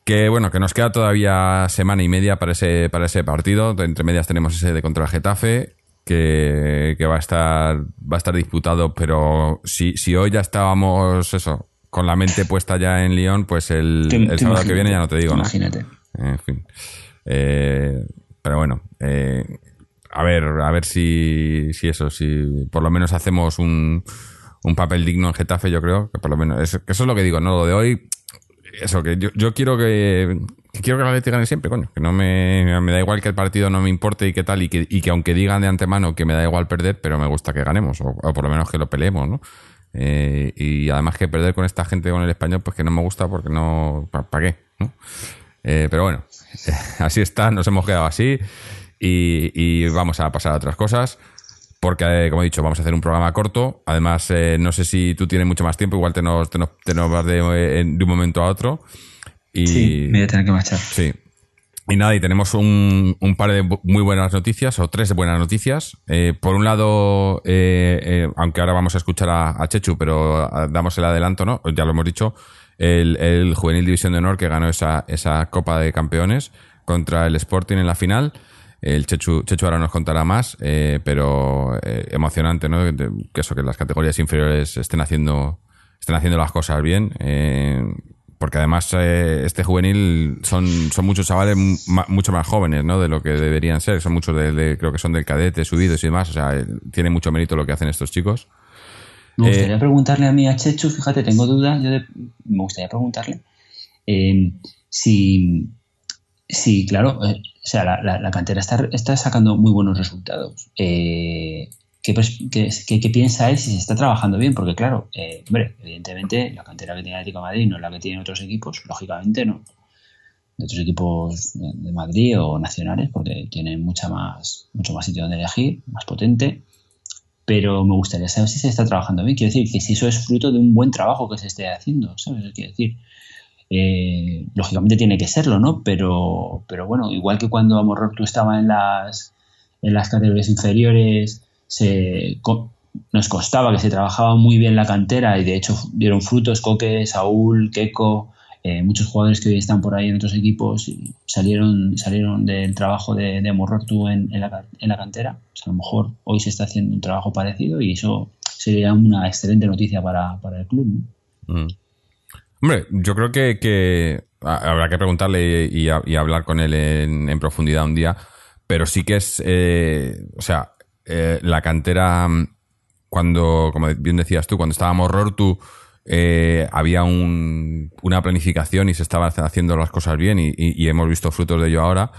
que bueno, que nos queda todavía semana y media para ese, para ese partido. Entre medias tenemos ese de contra Getafe que, va a estar va a estar disputado, pero si, si hoy ya estábamos eso, con la mente puesta ya en Lyon, pues el, sábado que viene ya no te digo, Imagínate. En fin. Eh, pero bueno, eh, a ver, a ver si, si eso, si por lo menos hacemos un, un papel digno en Getafe, yo creo, que por lo menos, eso es lo que digo, ¿no? Lo de hoy, eso, que yo, yo quiero que, quiero que la Atlético gane siempre, coño. Que no me, da igual que el partido no me importe y qué tal, y que, y que aunque digan de antemano que me da igual perder, pero me gusta que ganemos, o, por lo menos que lo peleemos, ¿no? Eh, y además que perder con esta gente con el español, pues que no me gusta porque no. ¿Para qué? ¿no? Eh, pero bueno, [LAUGHS] así está, nos hemos quedado así y, vamos a pasar a otras cosas. Porque, eh, como he dicho, vamos a hacer un programa corto. Además, no sé si tú tienes mucho más tiempo, igual te nos, te nos, vas de, de un momento a otro. Y, sí, me voy a tener que marchar. Sí. Y nada, y tenemos un, un, par de muy buenas noticias, o tres buenas noticias. Eh, por un lado, eh, eh, aunque ahora vamos a escuchar a, Chechu, pero damos el adelanto, ¿no? Ya lo hemos dicho, el, el, Juvenil División de Honor que ganó esa, esa Copa de Campeones contra el Sporting en la final. El Chechu, Chechu ahora nos contará más, pero emocionante, ¿no? Que eso, que las categorías inferiores estén haciendo, estén haciendo las cosas bien porque además eh, este juvenil son, son muchos chavales mucho más jóvenes ¿no? de lo que deberían ser. Son muchos, de, creo que son del cadete, subidos y demás. O sea, eh, tiene mucho mérito lo que hacen estos chicos. Me gustaría eh, preguntarle a mí, a Chechu, fíjate, tengo dudas. Yo me gustaría preguntarle si, si, claro, sea, la, la, cantera está, está, sacando muy buenos resultados. Eh, ¿Qué, piensa él si se está trabajando bien? Porque claro, eh, hombre, evidentemente la cantera que tiene Atlético de Madrid no es la que tienen otros equipos, lógicamente no. De otros equipos de Madrid o nacionales, porque tienen mucha más, mucho más sitio donde elegir, más potente. Pero me gustaría saber si se está trabajando bien. Quiero decir, que si eso es fruto de un buen trabajo que se esté haciendo, ¿sabes? Quiero decir, eh, lógicamente tiene que serlo, ¿no? Pero, pero bueno, igual que cuando tú estaba en las, en las categorías inferiores se, nos costaba que se trabajaba muy bien la cantera y de hecho dieron frutos Coque, Saúl, Keco, eh, muchos jugadores que hoy están por ahí en otros equipos salieron, salieron del trabajo de, de Morortu en, la, cantera. A lo mejor hoy se está haciendo un trabajo parecido y eso sería una excelente noticia para, el club. Mm. Hombre, yo creo que, habrá que preguntarle y, hablar con él en, profundidad un día, pero sí que es, eh, o sea, eh, la cantera, cuando, como bien decías tú, cuando estábamos Rortu, eh, había una planificación y se estaban haciendo las cosas bien y, hemos visto frutos de ello ahora.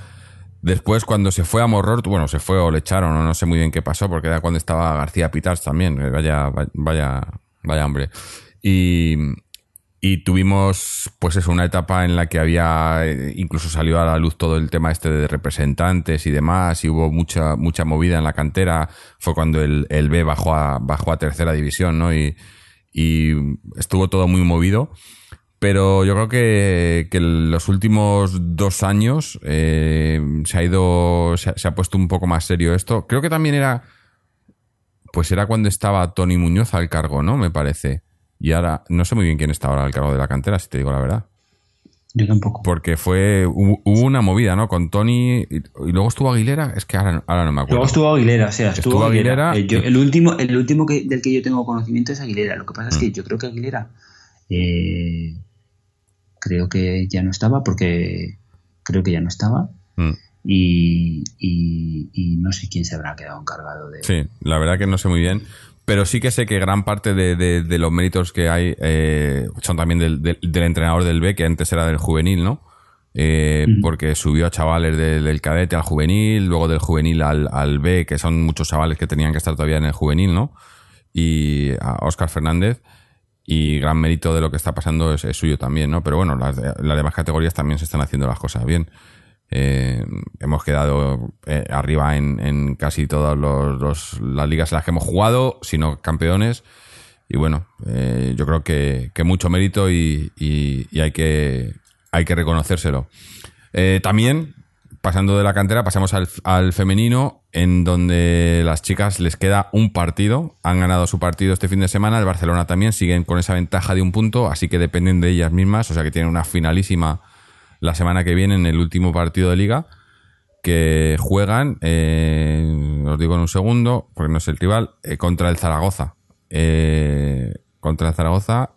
Después, cuando se fue a Morrortu, bueno, se fue o le echaron, no sé muy bien qué pasó, porque era cuando estaba García Pitars también, vaya, vaya, vaya hombre. Y, y tuvimos, pues eso, una etapa en la que había, eh, incluso salió a la luz todo el tema este de representantes y demás, y hubo mucha, mucha movida en la cantera. Fue cuando el, el B bajó a, bajó a tercera división, ¿no? Y, y estuvo todo muy movido. Pero yo creo que, que los últimos dos años eh, se ha ido, se ha puesto un poco más serio esto. Creo que también era, pues era cuando estaba Tony Muñoz al cargo, ¿no? Me parece. Y ahora no sé muy bien quién está ahora al cargo de la cantera, si te digo la verdad. Yo tampoco. Porque fue. Hubo una movida, ¿no? Con Tony. Y, luego estuvo Aguilera. Es que ahora, ahora no me acuerdo. Luego estuvo Aguilera, o sea, estuvo, Aguilera. Eh, el, último, el último que, del que yo tengo conocimiento es Aguilera. Lo que pasa es que mm. yo creo que Aguilera. Eh, creo que ya no estaba, porque. Creo que ya no estaba. Mm. Y, y, no sé quién se habrá quedado encargado de. Sí, la verdad que no sé muy bien pero sí que sé que gran parte de, los méritos que hay eh, son también del, entrenador del B, que antes era del juvenil, ¿no? Eh, porque subió a chavales del, cadete al juvenil, luego del juvenil al, B, que son muchos chavales que tenían que estar todavía en el juvenil, ¿no? Y a Oscar Fernández. Y gran mérito de lo que está pasando es, suyo también, ¿no? Pero bueno, las, las demás categorías también se están haciendo las cosas bien. Eh, hemos quedado eh, arriba en, casi todas las ligas en las que hemos jugado, sino campeones. Y bueno, eh, yo creo que, mucho mérito y, hay, que, hay que reconocérselo. también, pasando de la cantera, pasamos al, al, femenino, en donde las chicas les queda un partido. Han ganado su partido este fin de semana. El Barcelona también siguen con esa ventaja de un punto, así que dependen de ellas mismas. O sea que tienen una finalísima la semana que viene en el último partido de liga que juegan, eh, os digo en un segundo, porque no es el rival, eh, contra el Zaragoza. Eh, contra el Zaragoza,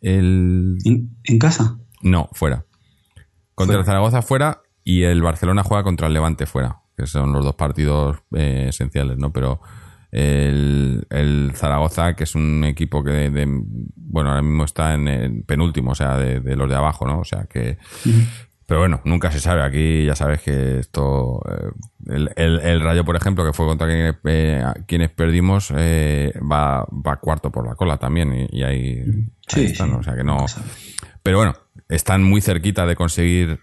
el... ¿En, casa? No, fuera. Contra el Zaragoza fuera y el Barcelona juega contra el Levante fuera, que son los dos partidos esenciales, ¿no? Pero el, Zaragoza, que es un equipo que, de, bueno, ahora mismo está en el penúltimo, o sea, de, los de abajo, ¿no? O sea que... Pero bueno, nunca se sabe. Aquí ya sabes que esto. Eh, el, Rayo, por ejemplo, que fue contra quienes, eh, perdimos, eh, va, va cuarto por la cola también. Y, ahí, están, O sea que no. Pero bueno, están muy cerquita de conseguir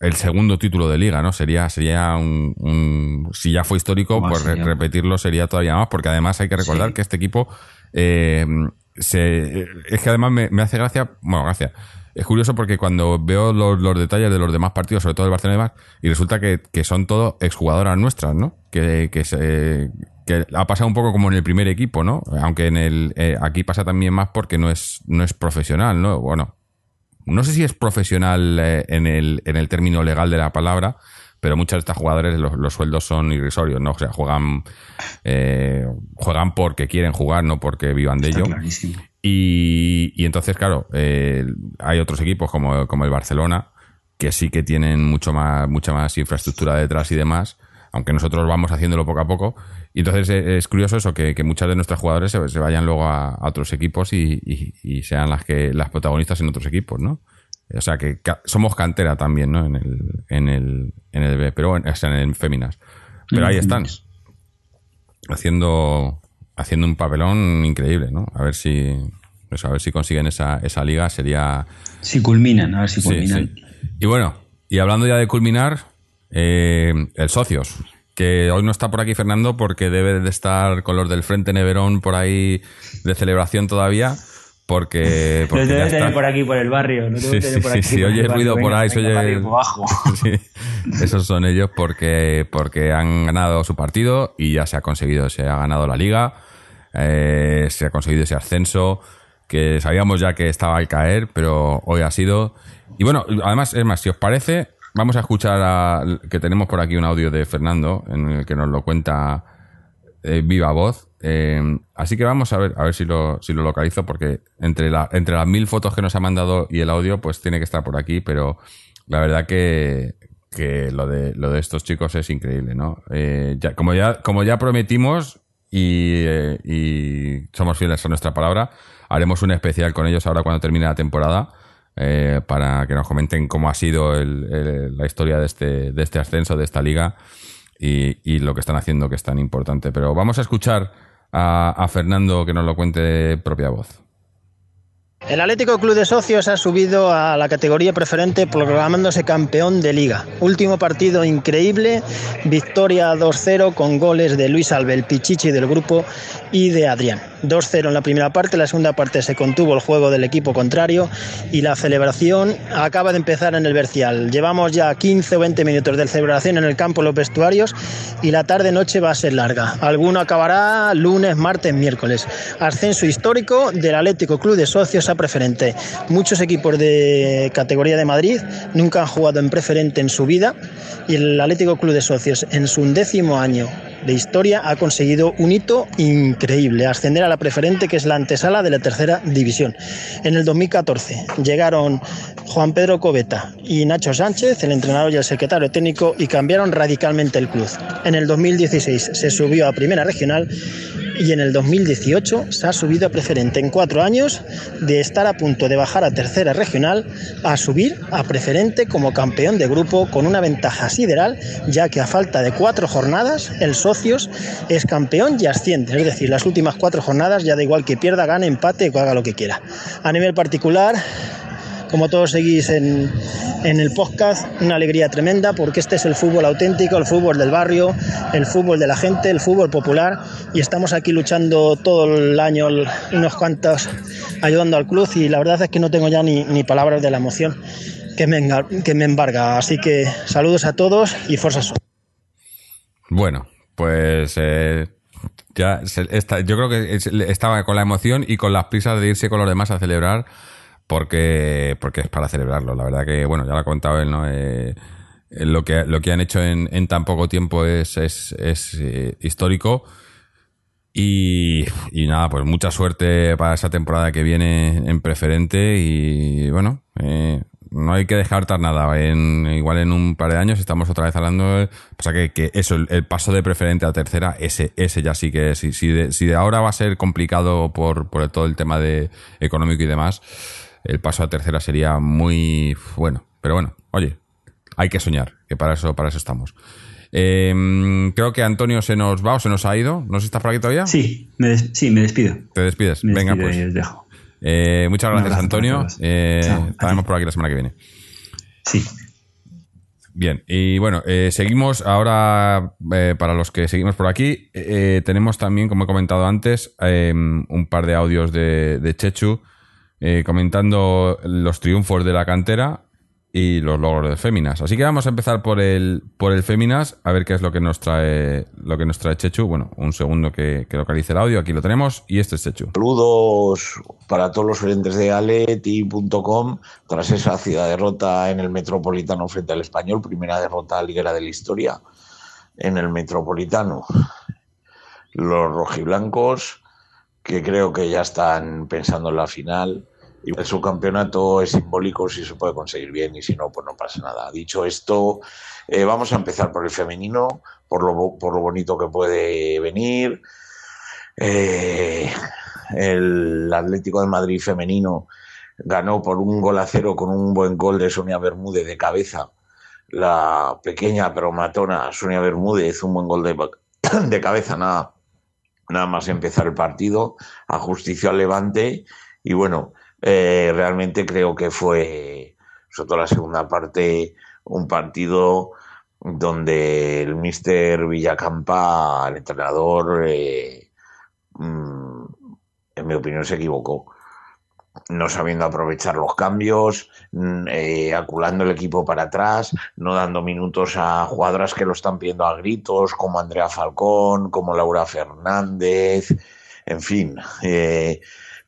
el segundo título de liga, ¿no? Sería, sería un, si ya fue histórico, pues repetirlo sería todavía más, porque además hay que recordar que este equipo eh, se, es que además me, hace gracia, bueno, gracia. Es curioso porque cuando veo los, detalles de los demás partidos, sobre todo el Barcelona y demás, y resulta que, son todos exjugadoras nuestras, ¿no? Que, que, se, que ha pasado un poco como en el primer equipo, ¿no? Aunque en el eh, aquí pasa también más porque no es, no es profesional, ¿no? Bueno, no sé si es profesional eh, en, el, en el término legal de la palabra, pero muchos de estos jugadores los, sueldos son irrisorios, ¿no? O sea, juegan, eh, juegan porque quieren jugar, no porque vivan de ello. Y, y, entonces, claro, eh, hay otros equipos como, como el Barcelona que sí que tienen mucho más, mucha más infraestructura detrás y demás, aunque nosotros vamos haciéndolo poco a poco. Y entonces eh, es curioso eso, que, que muchas de nuestros jugadores se, vayan luego a, otros equipos y, sean las que las protagonistas en otros equipos, ¿no? O sea que somos cantera también, ¿no? En el, en el, en el B, pero bueno, o sea, en el Féminas. Pero ahí están. Haciendo, haciendo un papelón increíble, ¿no? A ver si, pues a ver si consiguen esa, esa liga, sería. Si culminan, a ver si culminan. Y bueno, y hablando ya de culminar, eh, el socios que hoy no está por aquí Fernando porque debe de estar con los del Frente Neverón por ahí de celebración todavía. Porque, [LAUGHS] porque debe tener por aquí, por el barrio. No sí, sí, por aquí, sí, oye ruido por ahí, se oye. [LAUGHS] esos son ellos porque, porque han ganado su partido y ya se ha conseguido, se ha ganado la liga, eh, se ha conseguido ese ascenso que sabíamos ya que estaba al caer, pero hoy ha sido. Y bueno, además, es más, si os parece, Vamos a escuchar a, que tenemos por aquí un audio de Fernando en el que nos lo cuenta eh, viva voz. Eh, así que vamos a ver a ver si lo, si lo localizo porque entre, la, entre las mil fotos que nos ha mandado y el audio pues tiene que estar por aquí, pero la verdad que, que lo, de, lo de estos chicos es increíble, ¿no? Eh, ya, como, ya, como ya prometimos y, y somos fieles a nuestra palabra, haremos un especial con ellos ahora cuando termine la temporada eh, para que nos comenten cómo ha sido la historia de este, de este ascenso, de esta liga y, lo que están haciendo que es tan importante. Pero vamos a escuchar a, Fernando que nos lo cuente de propia voz. El Atlético Club de Socios ha subido a la categoría preferente proclamándose campeón de liga. Último partido increíble, victoria 2-0 con goles de Luis Albel Pichichi del grupo y de Adrián. 2-0 en la primera parte, la segunda parte se contuvo el juego del equipo contrario y la celebración acaba de empezar en el Bercial. Llevamos ya 15 o 20 minutos de celebración en el campo, los vestuarios y la tarde-noche va a ser larga. Alguno acabará lunes, martes, miércoles. Ascenso histórico del Atlético Club de Socios a preferente. Muchos equipos de categoría de Madrid nunca han jugado en preferente en su vida y el Atlético Club de Socios en su undécimo año de historia ha conseguido un hito increíble, ascender a la preferente que es la antesala de la tercera división. En el 2014 llegaron Juan Pedro Coveta y Nacho Sánchez, el entrenador y el secretario técnico, y cambiaron radicalmente el club. En el 2016 se subió a primera regional y en el 2018 se ha subido a preferente en cuatro años de estar a punto de bajar a tercera regional a subir a preferente como campeón de grupo con una ventaja sideral ya que a falta de cuatro jornadas el socios es campeón y asciende. Es decir las últimas cuatro jornadas ya da igual que pierda gane empate o haga lo que quiera. A nivel particular como todos seguís en, en, el podcast, una alegría tremenda porque este es el fútbol auténtico, el fútbol del barrio, el fútbol de la gente, el fútbol popular y estamos aquí luchando todo el año, unos cuantos, ayudando al club y la verdad es que no tengo ya ni, ni palabras de la emoción que me, que me embarga. Así que saludos a todos y fuerzas. Bueno, pues... Eh... Ya, está, yo creo que estaba con la emoción y con las prisas de irse con los demás a celebrar porque, porque es para celebrarlo. La verdad que, bueno, ya lo ha contado él, ¿no? Eh, lo, que, lo que han hecho en, en tan poco tiempo es, es, es eh, histórico. Y, y, nada, pues mucha suerte para esa temporada que viene en preferente. Y bueno, eh, no hay que dejar nada. En, igual en un par de años estamos otra vez hablando. Pasa que, que eso, el, paso de preferente a tercera, ese, ese ya sí que si, si, de, si de ahora va a ser complicado por, por todo el tema de económico y demás el paso a tercera sería muy bueno. Pero bueno, oye, hay que soñar, que para eso, para eso estamos. Eh, creo que Antonio se nos va o se nos ha ido. ¿No sé si estás por aquí todavía? Sí, me, sí, me despido. Te despides. Venga, pues. Eh, muchas gracias, Antonio. Eh, estaremos por aquí la semana que viene. Sí. Bien, y bueno, eh, seguimos ahora, eh, para los que seguimos por aquí, eh, tenemos también, como he comentado antes, un par de audios de, de Chechu eh, comentando los triunfos de la cantera y los logros de Féminas. Así que vamos a empezar por el, por el Féminas, a ver qué es lo que nos trae, lo que nos trae Chechu. Bueno, un segundo que, que localice el audio, aquí lo tenemos, y este es Chechu. Saludos para todos los oyentes de aleti.com tras esa ciudad derrota en el Metropolitano frente al Español, primera derrota liguera de la historia en el Metropolitano. Los rojiblancos, que creo que ya están pensando en la final, y el subcampeonato es simbólico si se puede conseguir bien y si no, pues no pasa nada. Dicho esto, eh, vamos a empezar por el femenino, por lo, por lo bonito que puede venir. Eh, el Atlético de Madrid femenino ganó por un gol a cero con un buen gol de Sonia Bermúdez de cabeza. La pequeña pero matona Sonia Bermúdez, un buen gol de, de cabeza, nada, nada más empezar el partido, ajustició al Levante y bueno, eh, realmente creo que fue, sobre todo la segunda parte, un partido donde el mister Villacampa, el entrenador, eh, mm, en mi opinión se equivocó. No sabiendo aprovechar los cambios, mm, eh, aculando el equipo para atrás, no dando minutos a jugadoras que lo están pidiendo a gritos, como Andrea Falcón, como Laura Fernández, en fin. Eh,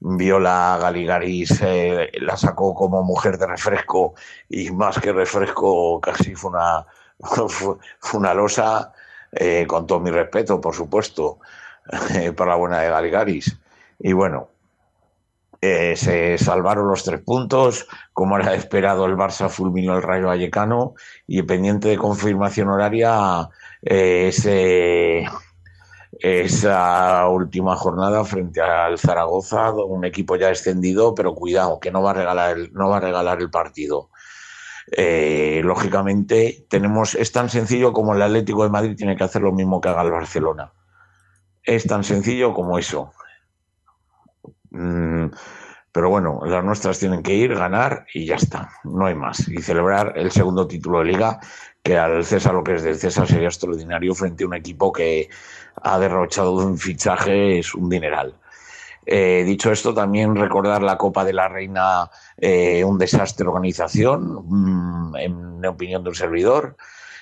Viola Galigaris eh, la sacó como mujer de refresco y más que refresco casi fue una, [LAUGHS] fue una losa, eh, con todo mi respeto, por supuesto, [LAUGHS] para la buena de Galigaris. Y bueno, eh, se salvaron los tres puntos, como era esperado el Barça fulminó el Rayo Vallecano y pendiente de confirmación horaria ese esa última jornada frente al Zaragoza, un equipo ya extendido, pero cuidado, que no va a regalar el, no va a regalar el partido. Eh, lógicamente, tenemos, es tan sencillo como el Atlético de Madrid tiene que hacer lo mismo que haga el Barcelona. Es tan sencillo como eso. Mm, pero bueno, las nuestras tienen que ir, ganar y ya está, no hay más. Y celebrar el segundo título de liga, que al César lo que es del César sería extraordinario frente a un equipo que ha derrochado un fichaje, es un dineral. Eh, dicho esto, también recordar la Copa de la Reina, eh, un desastre de organización, mm, en opinión de un servidor,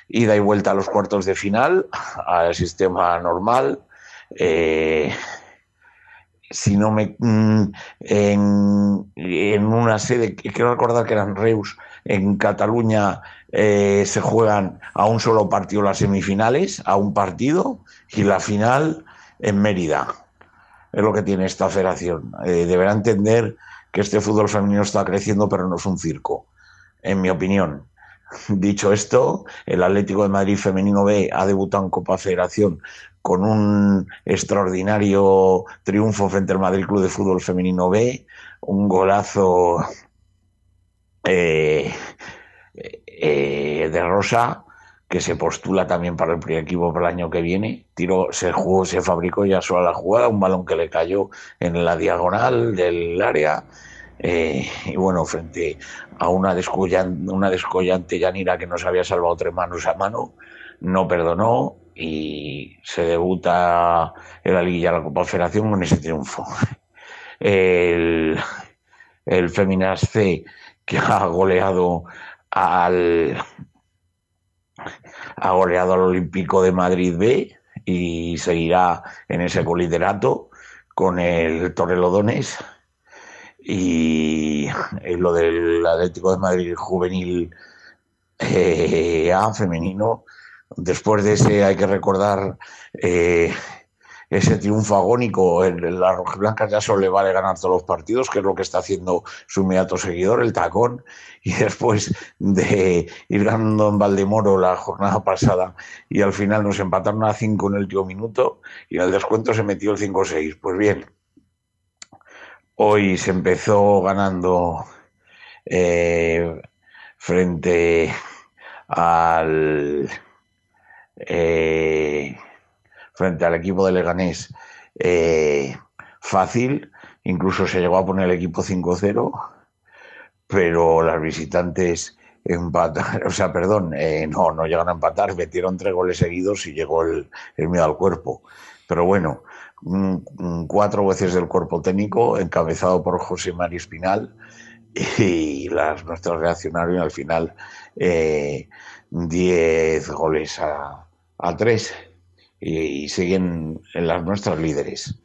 ida y vuelta a los cuartos de final, al sistema normal. Eh, si no me mm, en, en, una sede, quiero recordar que eran Reus, en Cataluña se juegan a un solo partido las semifinales, a un partido, y la final en Mérida es lo que tiene esta federación. Eh, deberá entender que este fútbol femenino está creciendo, pero no es un circo, en mi opinión. Dicho esto, el Atlético de Madrid Femenino B ha debutado en Copa Federación con un extraordinario triunfo frente al Madrid Club de Fútbol Femenino B, un golazo eh, eh, de Rosa, que se postula también para el primer equipo para el año que viene. Tiro, se jugó, se fabricó ya sola la jugada, un balón que le cayó en la diagonal del área. Eh, y bueno, frente a una descollante, una Yanira que nos había salvado tres manos a mano, no perdonó y se debuta en la Liguilla de la Copa Federación con ese triunfo. [LAUGHS] El, el Feminas C que ha goleado al, ha goleado al Olímpico de Madrid B y seguirá en ese coliderato con el Torrelodones y lo del Atlético de Madrid juvenil eh, A femenino. Después de ese hay que recordar eh, ese triunfo agónico. En las rojiblancas ya solo le vale ganar todos los partidos, que es lo que está haciendo su inmediato seguidor, el tacón. Y después de ir ganando en Valdemoro la jornada pasada y al final nos empataron a 5 en el último minuto y en el descuento se metió el 5-6. Pues bien, hoy se empezó ganando eh, frente al. Eh, frente al equipo de Leganés eh, fácil, incluso se llegó a poner el equipo 5-0, pero las visitantes empataron, [LAUGHS] o sea, perdón, eh, no, no llegan a empatar, metieron tres goles seguidos y llegó el, miedo al cuerpo. Pero bueno, cuatro veces del cuerpo técnico, encabezado por José María Espinal, y las nuestras reaccionaron al final 10 eh, goles a, a 3 y, siguen en las nuestras líderes.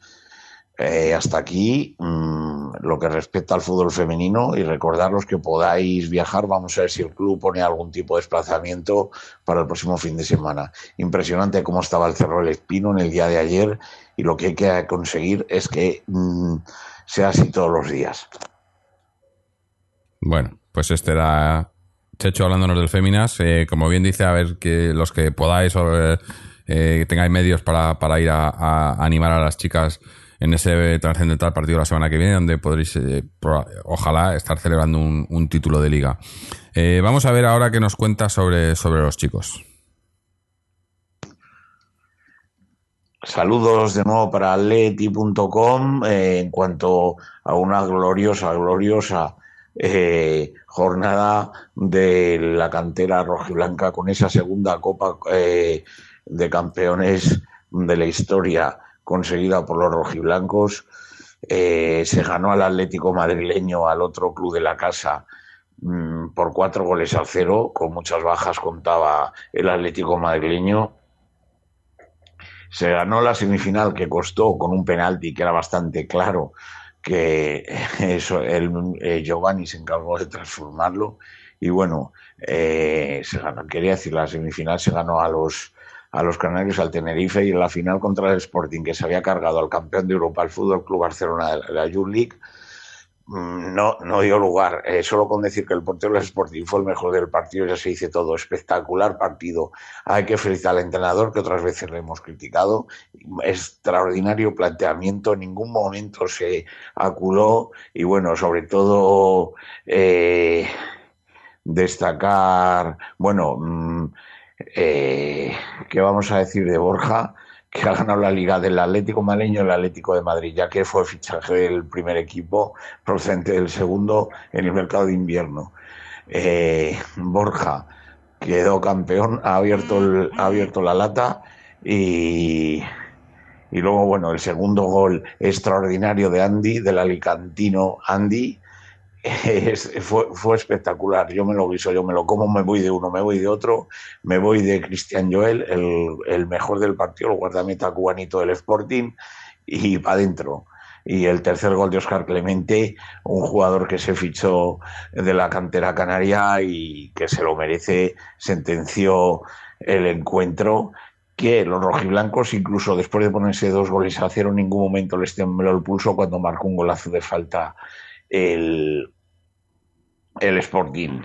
Eh, hasta aquí mm, lo que respecta al fútbol femenino y recordaros que podáis viajar. Vamos a ver si el club pone algún tipo de desplazamiento para el próximo fin de semana. Impresionante cómo estaba el Cerro del Espino en el día de ayer y lo que hay que conseguir es que mm, sea así todos los días. Bueno, pues este era Checho hablándonos del Féminas. Eh, como bien dice, a ver que los que podáis eh, tengáis medios para, para ir a, animar a las chicas en ese trascendental partido la semana que viene, donde podréis, eh, ojalá, estar celebrando un, título de liga. Eh, vamos a ver ahora qué nos cuenta sobre, sobre los chicos. Saludos de nuevo para leti.com en cuanto a una gloriosa, gloriosa jornada de la cantera rojiblanca con esa segunda copa de campeones de la historia conseguida por los rojiblancos. Eh, se ganó al Atlético madrileño, al otro club de la casa, mm, por cuatro goles al cero. Con muchas bajas contaba el Atlético madrileño. Se ganó la semifinal que costó con un penalti que era bastante claro que [LAUGHS] eso, el, eh, Giovanni se encargó de transformarlo. Y bueno, eh, se ganó, quería decir, la semifinal se ganó a los a los Canarios, al Tenerife y en la final contra el Sporting, que se había cargado al campeón de Europa, el Fútbol Club Barcelona de la Youth League, mm, no, no dio lugar. Eh, solo con decir que el portero del Sporting fue el mejor del partido ya se dice todo. Espectacular partido. Hay que felicitar al entrenador, que otras veces le hemos criticado. Extraordinario planteamiento. En ningún momento se aculó. Y bueno, sobre todo eh, destacar, bueno, mm, eh, ¿qué vamos a decir de Borja? Que ha ganado la liga del Atlético Maleño y el Atlético de Madrid, ya que fue fichaje del primer equipo procedente del segundo en el mercado de invierno. Eh, Borja quedó campeón, ha abierto, ha abierto la lata y, Y luego, bueno, el segundo gol extraordinario de Andy, del alicantino Andy, [LAUGHS] fue, fue, espectacular. Yo me lo guiso, yo me lo como, me voy de uno, me voy de otro, me voy de Cristian Joel, el, el mejor del partido, el guardameta cubanito del Sporting, y para adentro. Y el tercer gol de Oscar Clemente, un jugador que se fichó de la cantera canaria y que se lo merece, sentenció el encuentro que los rojiblancos, incluso después de ponerse dos goles a cero, en ningún momento les tembló el pulso cuando marcó un golazo de falta el, el Sporting.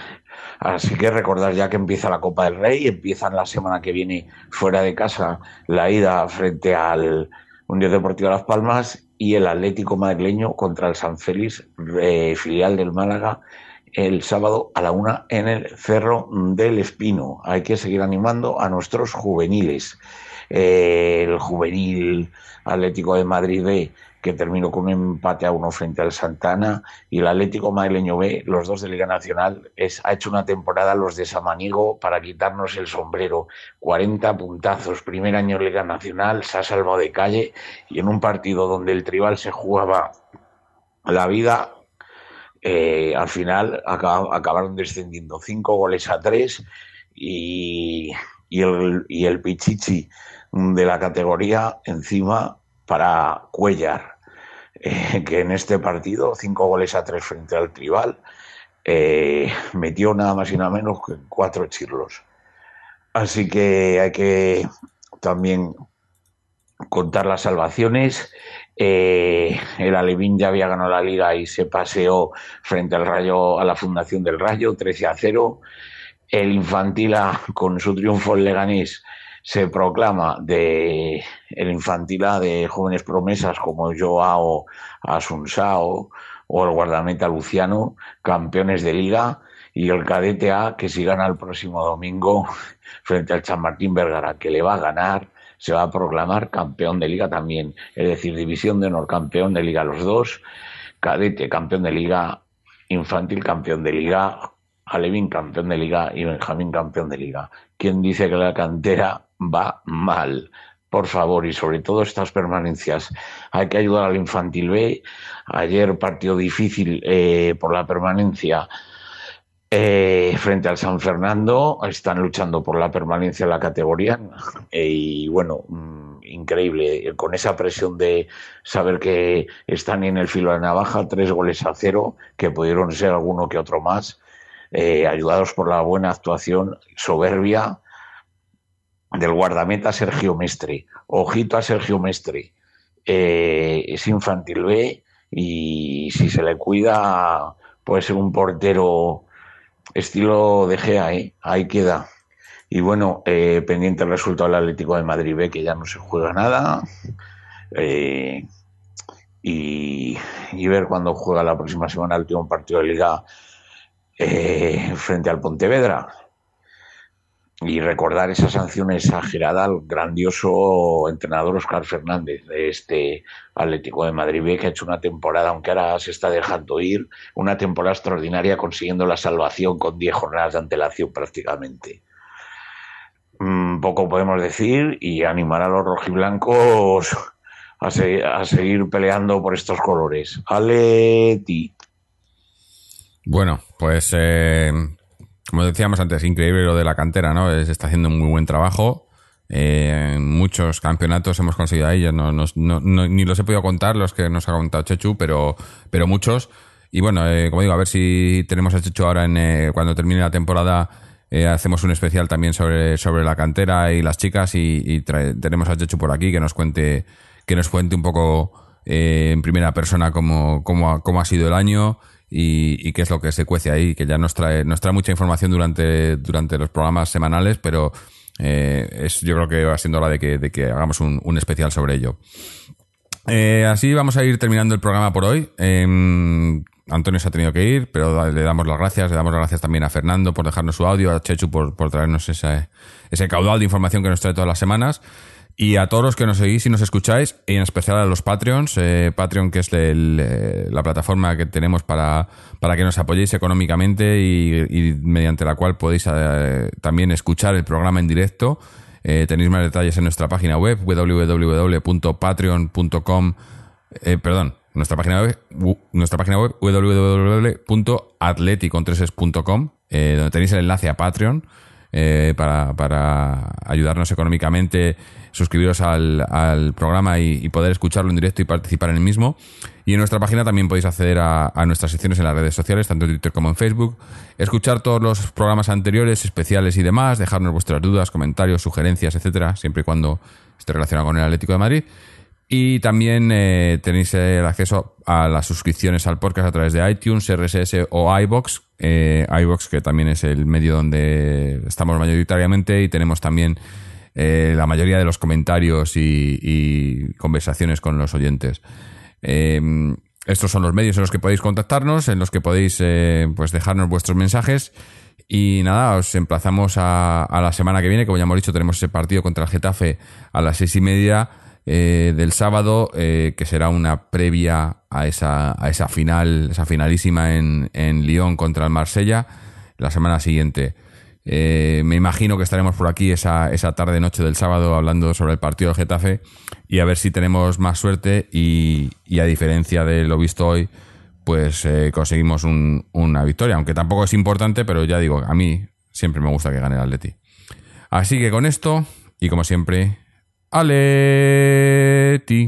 Así que recordar ya que empieza la Copa del Rey, empiezan la semana que viene fuera de casa la ida frente al Unión Deportiva Las Palmas y el Atlético madrileño contra el San Félix, eh, filial del Málaga, el sábado a la una en el Cerro del Espino. Hay que seguir animando a nuestros juveniles. Eh, el juvenil Atlético de Madrid que terminó con un empate a uno frente al Santana, y el Atlético Madrileño B, los dos de Liga Nacional, ha hecho una temporada los de Samanigo para quitarnos el sombrero. 40 puntazos, primer año en Liga Nacional, se ha salvado de calle, y en un partido donde el tribal se jugaba la vida, eh, al final acabaron descendiendo cinco goles a tres, y, el, y el Pichichi de la categoría encima para Cuellar, eh, que en este partido, cinco goles a tres frente al tribal, eh, metió nada más y nada menos que cuatro chirlos. Así que hay que también contar las salvaciones. Eh, el Alevín ya había ganado la liga y se paseó frente al Rayo, a la Fundación del Rayo, 13 a 0. El Infantila, con su triunfo en Leganés, se proclama de el infantil de jóvenes promesas como Joao Asunsao o el guardameta Luciano, campeones de liga, y el cadete A, que si gana el próximo domingo [LAUGHS] frente al San Martín Vergara, que le va a ganar, se va a proclamar campeón de liga también. Es decir, división de honor, campeón de liga los dos, cadete campeón de liga, infantil campeón de liga, Alevín campeón de liga y Benjamín campeón de liga. ¿Quién dice que la cantera va mal. Por favor, y sobre todo estas permanencias. Hay que ayudar al infantil B. Ayer partido difícil eh, por la permanencia eh, frente al San Fernando. Están luchando por la permanencia en la categoría. y bueno, mm, increíble. Con esa presión de saber que están en el filo de navaja, tres goles a cero, que pudieron ser alguno que otro más. Eh, ayudados por la buena actuación soberbia del guardameta Sergio Mestre. Ojito a Sergio Mestre. Eh, es infantil B y si se le cuida puede ser un portero estilo de Gea, ¿eh? ahí queda. Y bueno, pendiente el resultado del Atlético de Madrid B, que ya no se juega nada. Y, y, ver cuándo juega la próxima semana el último partido de liga frente al Pontevedra y recordar esa sanción exagerada al grandioso entrenador Oscar Fernández de este Atlético de Madrid que ha hecho una temporada, aunque ahora se está dejando ir, una temporada extraordinaria consiguiendo la salvación con 10 jornadas de antelación prácticamente. Mm, poco podemos decir y animar a los rojiblancos a, a seguir peleando por estos colores. Aleti. Bueno, pues eh, como decíamos antes, increíble lo de la cantera, ¿no? Está haciendo un muy buen trabajo. Eh, muchos campeonatos hemos conseguido ahí, no, ni los he podido contar, los que nos ha contado Chechu, pero, pero muchos. Y bueno, eh, como digo, a ver si tenemos a Chechu ahora en, eh, cuando termine la temporada. hacemos un especial también sobre, sobre la cantera y las chicas y, tenemos a Chechu por aquí que nos cuente que nos cuente un poco en primera persona cómo, cómo, cómo ha sido el año y, qué es lo que se cuece ahí, que ya nos trae, nos trae mucha información durante, durante los programas semanales, pero eh, es, yo creo que va siendo hora de que, de que hagamos un, especial sobre ello. Eh, así vamos a ir terminando el programa por hoy. Em, Antonio se ha tenido que ir, pero le damos las gracias. Le damos las gracias también a Fernando por dejarnos su audio, a Chechu por, por traernos ese, ese caudal de información que nos trae todas las semanas. Y a todos los que nos seguís y nos escucháis, y en especial a los Patreons, eh, Patreon que es eh, la plataforma que tenemos para, para que nos apoyéis económicamente y, mediante la cual podéis eh, también escuchar el programa en directo. Eh, tenéis más detalles en nuestra página web www.patreon.com. Perdón, nuestra página web, nuestra página web www.atleticontreses.com, donde tenéis el enlace a Patreon eh, para, para, ayudarnos económicamente, suscribiros al, al programa y, poder escucharlo en directo y participar en el mismo. Y en nuestra página también podéis acceder a, a, nuestras secciones en las redes sociales, tanto en Twitter como en Facebook, escuchar todos los programas anteriores, especiales y demás, dejarnos vuestras dudas, comentarios, sugerencias, etcétera, siempre y cuando esté relacionado con el Atlético de Madrid. Y también eh, tenéis el acceso a las suscripciones al podcast a través de iTunes, RSS o iBox. Eh, iBox, que también es el medio donde estamos mayoritariamente y tenemos también eh, la mayoría de los comentarios y, conversaciones con los oyentes. Estos son los medios en los que podéis contactarnos, en los que podéis pues dejarnos vuestros mensajes. Y nada, os emplazamos a, a, la semana que viene. Como ya hemos dicho, tenemos ese partido contra el Getafe a las seis y media eh, del sábado, eh, que será una previa a esa, a esa final, esa finalísima en, en Lyon contra el Marsella, la semana siguiente. Eh, me imagino que estaremos por aquí esa, esa tarde noche del sábado hablando sobre el partido del Getafe y a ver si tenemos más suerte y, a diferencia de lo visto hoy, pues conseguimos una victoria, aunque tampoco es importante, pero ya digo, a mí siempre me gusta que gane el Atleti. Así que con esto, y como siempre, Aleti.